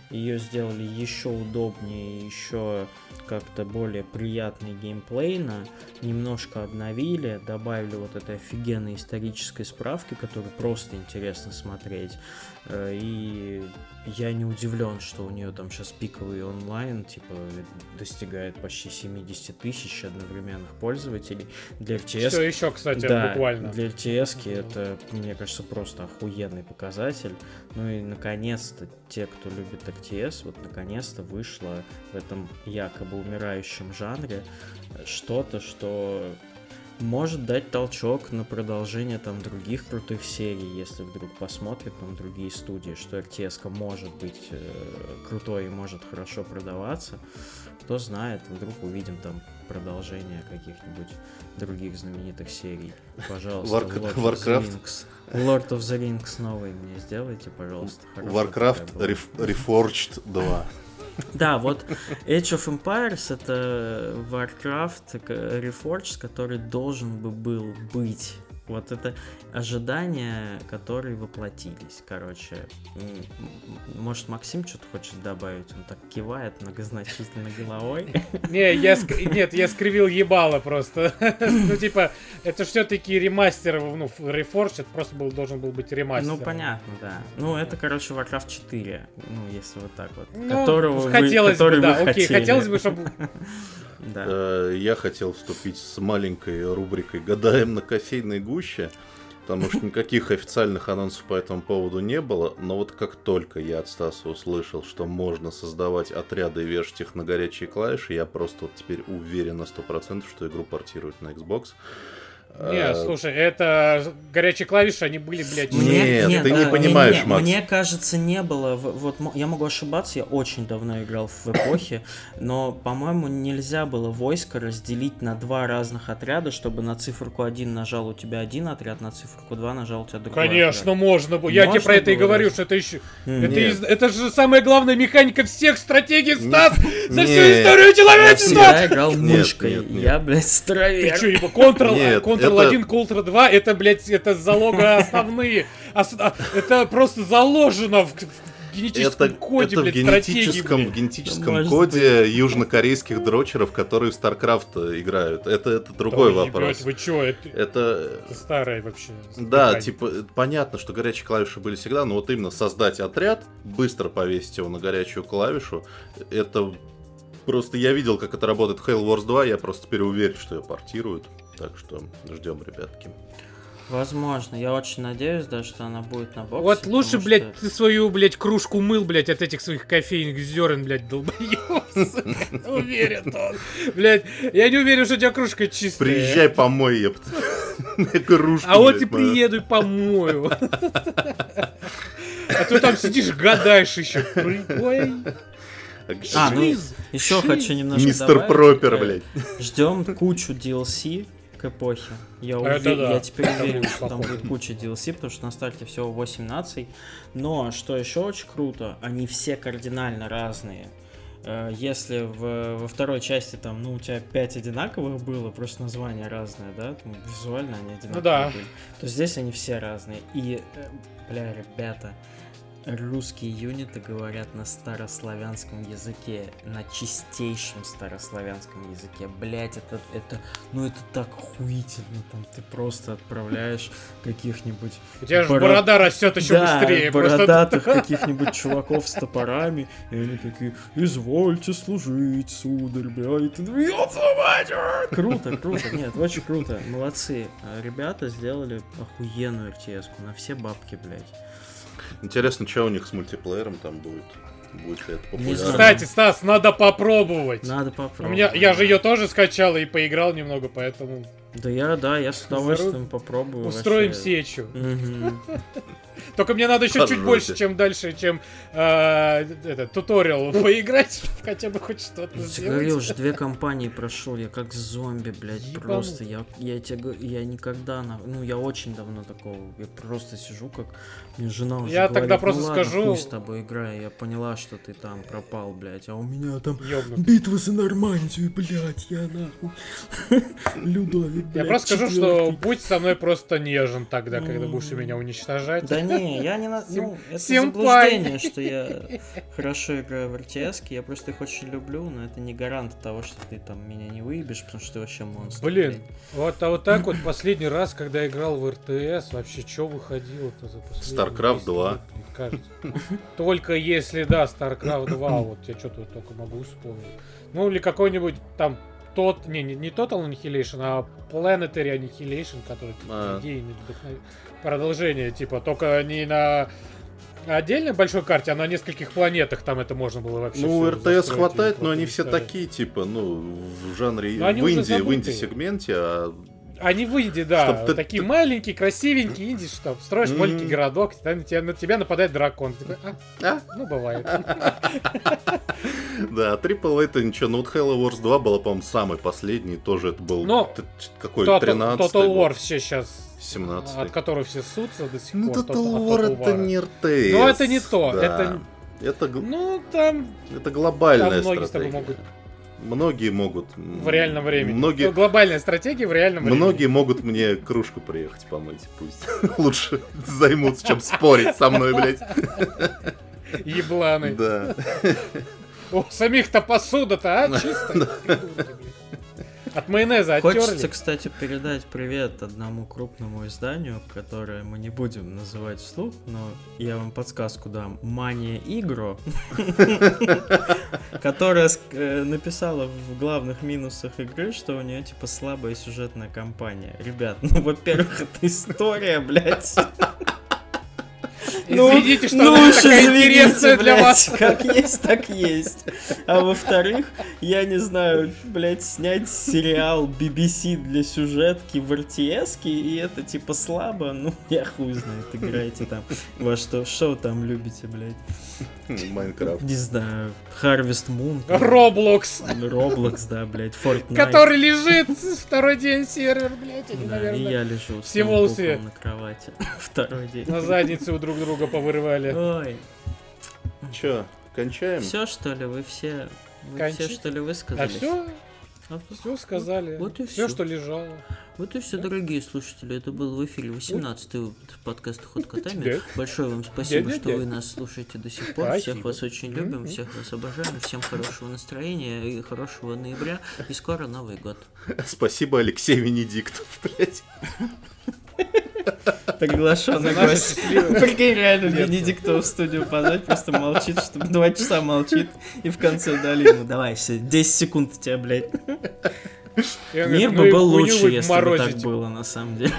Ее сделали еще удобнее, еще как-то более приятный геймплейно, немножко обновили, добавили вот этой офигенной исторической справки, которую просто интересно смотреть. Э, и я не удивлен, что у нее там сейчас пиковый онлайн, типа, достигает почти 70 тысяч одновременных пользователей. Для RTS... Все еще, кстати, да, буквально. Для RTS это, мне кажется, просто охуенный показатель. Ну и, наконец-то, те, кто любит RTS, вот, наконец-то вышло в этом якобы умирающем жанре что-то, что может дать толчок на продолжение там других крутых серий, если вдруг посмотрят там другие студии, что RTS может быть э, крутой и может хорошо продаваться. Кто знает, вдруг увидим там продолжение каких-нибудь других знаменитых серий. Пожалуйста, War- Lord Warcraft. Of Rings. Lord of the Rings новый мне сделайте, пожалуйста. Warcraft Reforged 2. Да, вот Age of Empires это Warcraft Reforged, который должен бы был быть вот это ожидания, которые воплотились. Короче, может, Максим что-то хочет добавить? Он так кивает многозначительно головой. Не, я нет, я скривил ебало просто. Ну, типа, это все-таки ремастер, ну, Reforged, это просто был, должен был быть ремастер. Ну, понятно, да. Ну, это, короче, Warcraft 4, ну, если вот так вот. Ну, которого хотелось бы, да, окей, хотелось бы, чтобы Да. Э, Я хотел вступить с маленькой рубрикой «Гадаем на кофейной гуще», потому что никаких официальных анонсов по этому поводу не было, но вот как только я от Стаса услышал, что можно создавать отряды и вешать их на горячие клавиши, я просто вот теперь уверен на 100%, что игру портируют на Xbox. Не, Э, слушай, это горячие клавиши, они были, блядь, Мне- Нет, ты не э, понимаешь, не, Макс. Мне кажется, не было. Вот я могу ошибаться, я очень давно играл в эпохе, но, по-моему, нельзя было войско разделить на два разных отряда, чтобы на циферку 1 нажал у тебя один отряд, на циферку 2 нажал у тебя другой Конечно, отряд. можно было. Я тебе Можно про это и говорю, даже? что это еще... Это, Нет. из- это же самая главная механика всех стратегий, Стас! За всю Нет. историю Я человечества! всегда играл Нет, мышкой. нет, нет. Я, блядь, Ты стравер. что, ибо Ctrl, Нет, Ctrl-1, это- Ctrl-2, это, блядь, это залога основные. Ос- а, Это просто заложено в, в генетическом Это, коде, это в блядь, стратегии, генетическом, в блядь. генетическом Может коде южнокорейских дрочеров, которые в StarCraft играют. Это, это другой Да, вопрос. ебать, Вы чё, это, Это это старое вообще. Да, типа, понятно, что горячие клавиши были всегда, но вот именно создать отряд, быстро повесить его на горячую клавишу, это просто я видел, как это работает в Halo Wars 2, я просто теперь уверен, что ее портируют. Так что ждем, ребятки. Возможно, я очень надеюсь, да, что она будет на боксе. Вот лучше, потому блядь, что- ты свою, блядь, кружку мыл, блядь, от этих своих кофейных зерен, блядь, долбоёб. Уверен он. Блядь, я не уверен, что у тебя кружка чистая. Приезжай помой, епт. Кружку, А вот и приеду и помою. А то там сидишь, гадаешь еще. Ой, А, ну, Еще хочу немножко Мистер. Пропер, Э, блядь. Ждем кучу DLC к эпохе. Я, Это уве- да. я теперь Это уверен, что там будет куча DLC, потому что на старте всего 8 наций. Но, что еще очень круто, они все кардинально разные. Э, Если в, во второй части там, ну, у тебя 5 одинаковых было, просто название разное, да, там визуально они одинаковые да. были, то здесь они все разные. И, э, бля, ребята, русские юниты говорят на старославянском языке, на чистейшем старославянском языке. Блять, это, это, ну это так охуительно, там ты просто отправляешь каких-нибудь... У тебя же Бора- борода растет еще да, быстрее. просто. бородатых каких-нибудь чуваков с топорами, и они такие, извольте служить, сударь, бля, и ты такой, «Ёб твою мать, а!» Круто, круто, нет, очень круто, молодцы. Ребята сделали охуенную rts на все бабки, блядь. Интересно, что у них с мультиплеером там будет? Будет ли это популярно? Кстати, Стас, надо попробовать. Надо У попробовать. меня, я же ее тоже скачал и поиграл немного, поэтому Да я, да, я с удовольствием попробую. устроим вообще. сечу. Только мне надо еще чуть больше, чем дальше, чем э, этот туториал поиграть, чтобы хотя бы хоть что-то Я сделать. уже две компании прошел, я как зомби, блядь, просто. Я, я тебе говорю, я никогда, на- ну я очень давно такого, я просто сижу как, мне жена уже Я говорит, тогда «Ну просто ладно, скажу- хуй с тобой играй, я поняла, что ты там пропал, блядь, а у меня там Ёбнутый. битва за Нормандию, блядь, я нахуй. Людовик, Я блядь, просто скажу, что будь со мной просто нежен тогда, когда будешь меня уничтожать. Да не, я не на... Ну, это заблуждение, что я хорошо играю в RTS, я просто их очень люблю, но это не гарант того, что ты там меня не выебешь, потому что ты вообще монстр. Блин, вот, а вот так вот последний раз, когда играл в РТС, вообще что выходило-то за последние StarCraft 10 2. лет, мне кажется. Только если, да, StarCraft 2, вот я что-то только могу вспомнить. Ну или какой-нибудь там тот, не, не, не Total Annihilation, а Planetary Annihilation, который А. идейный вдохнов- продолжение, типа, только не на отдельной большой карте, а на нескольких планетах там это можно было вообще Ну, РТС хватает, но они все такие, типа, ну, в жанре, Но в Индии, в забытые. инди-сегменте, а Они в Инди, да, Чтоб ты- такие ты- маленькие, красивенькие инди, что строишь Мгм. маленький городок, там на тебя, на тебя нападает дракон. Ты такой, а, А? ну бывает. Да, Triple это ничего. Ну вот Halo Wars 2 была, по-моему, самый последний. Тоже это был какой, Total 13 Total War все сейчас, 17 от которого все ссутся до сих Ну, пор. Total Total- War это не РТС. Но это не то, это- Это, Ну, там это глобальная Там многие с тобой стратегия. могут Многие могут. в реальном времени. Многие, Ну, Глобальная стратегия в реальном времени. многие могут мне кружку приехать помыть. Пусть лучше займутся, чем спорить со мной, блядь. Ебланы. Да. У самих-то посуда-то, а, чисто. От майонеза Хочется, оттерли. кстати, передать привет одному крупному изданию, которое мы не будем называть вслух, но я вам подсказку дам. Мания Игро, которая э, написала в главных минусах игры, что у нее типа слабая сюжетная кампания. Ребят, ну, во-первых, это история, блядь. Ну, Извините, что ну она уж такая извините, интересная для блядь, вас. Как есть, так есть. А во-вторых, я не знаю, блядь, снять сериал BBC для сюжетки в RTS, и это типа слабо, ну, я хуй знает, играйте там. Во что, что там любите, блядь? Майнкрафт. Не знаю, Harvest Moon. Роблокс, Roblox, да, блядь, Fortnite. который лежит второй день сервер, блядь, Да, и наверное, я лежу с все волосы ноутбуком на кровати второй день. на заднице у друг друга повырывали. Ой, Че, кончаем? все что ли, вы все, вы Кончить? все что ли А высказались? все, А все сказали. Вот и все, всё. что лежало. Вот и все, дорогие слушатели. Это был в эфире 18-й выпуск подкаста Ход котами. Большое вам спасибо, что вы нас слушаете до сих пор. Спасибо. Всех вас очень любим, Мгм. всех вас обожаем. Всем хорошего настроения и хорошего ноября. И скоро Новый год. Спасибо, Алексей Венедиктов, блядь. Приглашенный гость. Прикинь, реально. Венедиктова в студию позвать, просто молчит, чтобы два часа молчит, и в конце дали ему, давай, все, 10 секунд у тебя, блядь. Мир бы «Ну был лучше, если бы так морозите». было, на самом деле.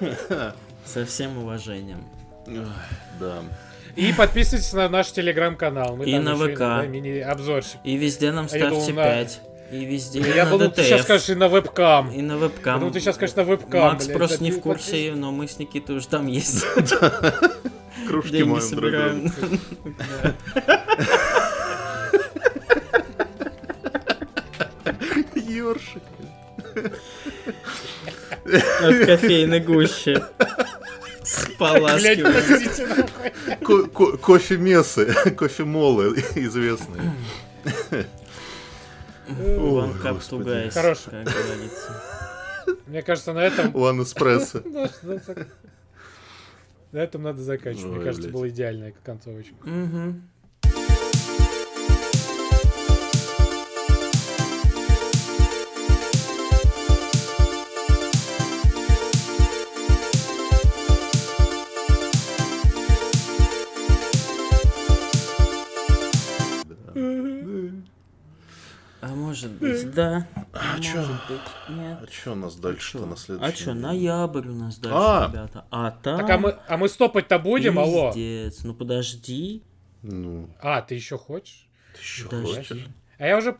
Со всем уважением. Да. И подписывайтесь на наш телеграм-канал. И на ВК. И везде нам А ставьте думал, на- 5. И везде Я на думал, ты сейчас скажешь и на вебкам. И на Я вебкам. думал, ты сейчас скажешь на вебкам. Макс блядь. просто не в курсе, но мы с Никитой уже там есть. Кружки моем друг другу. собираем. Ёршик. От кофейной гущи. С Блядь, поласкиванием. простите, нахуй. Ко- ко- Кофемесы, кофемолы известные. To guys, Хорош. как говорится. Мне кажется, на этом... One так? На этом надо заканчивать. Мне кажется, была идеальная концовочка. Может быть, да. А чё? быть, нет. А что у нас дальше-то Чё? на А следующий? что, ноябрь у нас дальше, А! ребята. А там... Так, а мы, а мы стопать-то будем, алло? Пиздец, ну подожди. Ну, А, ты еще хочешь? ты еще Подожди. хочешь? А я уже...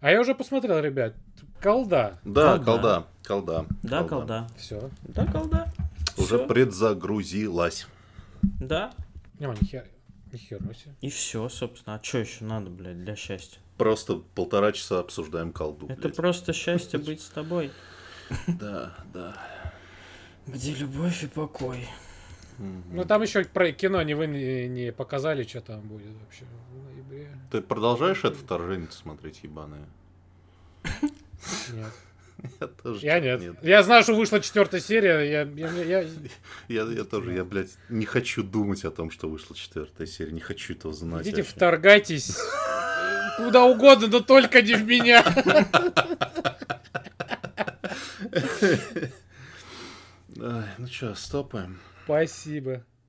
А я уже посмотрел, ребят. Колда. Да, Колда. колда, колда. Да, колда. Все. Да, колда. Уже Всё. предзагрузилась. Да. Не, нихера. Нихера себе. И все, собственно. А что еще надо, блядь, для счастья? Просто полтора часа обсуждаем колду. Это блядь. просто счастье быть с тобой. Да, да. Где любовь и покой. Ну там еще про кино не вы не, показали, что там будет вообще в ноябре. Ты продолжаешь это вторжение смотреть, ебаное? Нет. Я тоже Я чё-то нет. Я знаю, что вышла четвертая серия. Я, я, я- я- Я, я тоже, я, блядь, не хочу думать о том, что вышла четвертая серия. Не хочу этого знать. Идите, вообще. вторгайтесь куда угодно, но только не в меня. Ну что, стопаем. Спасибо.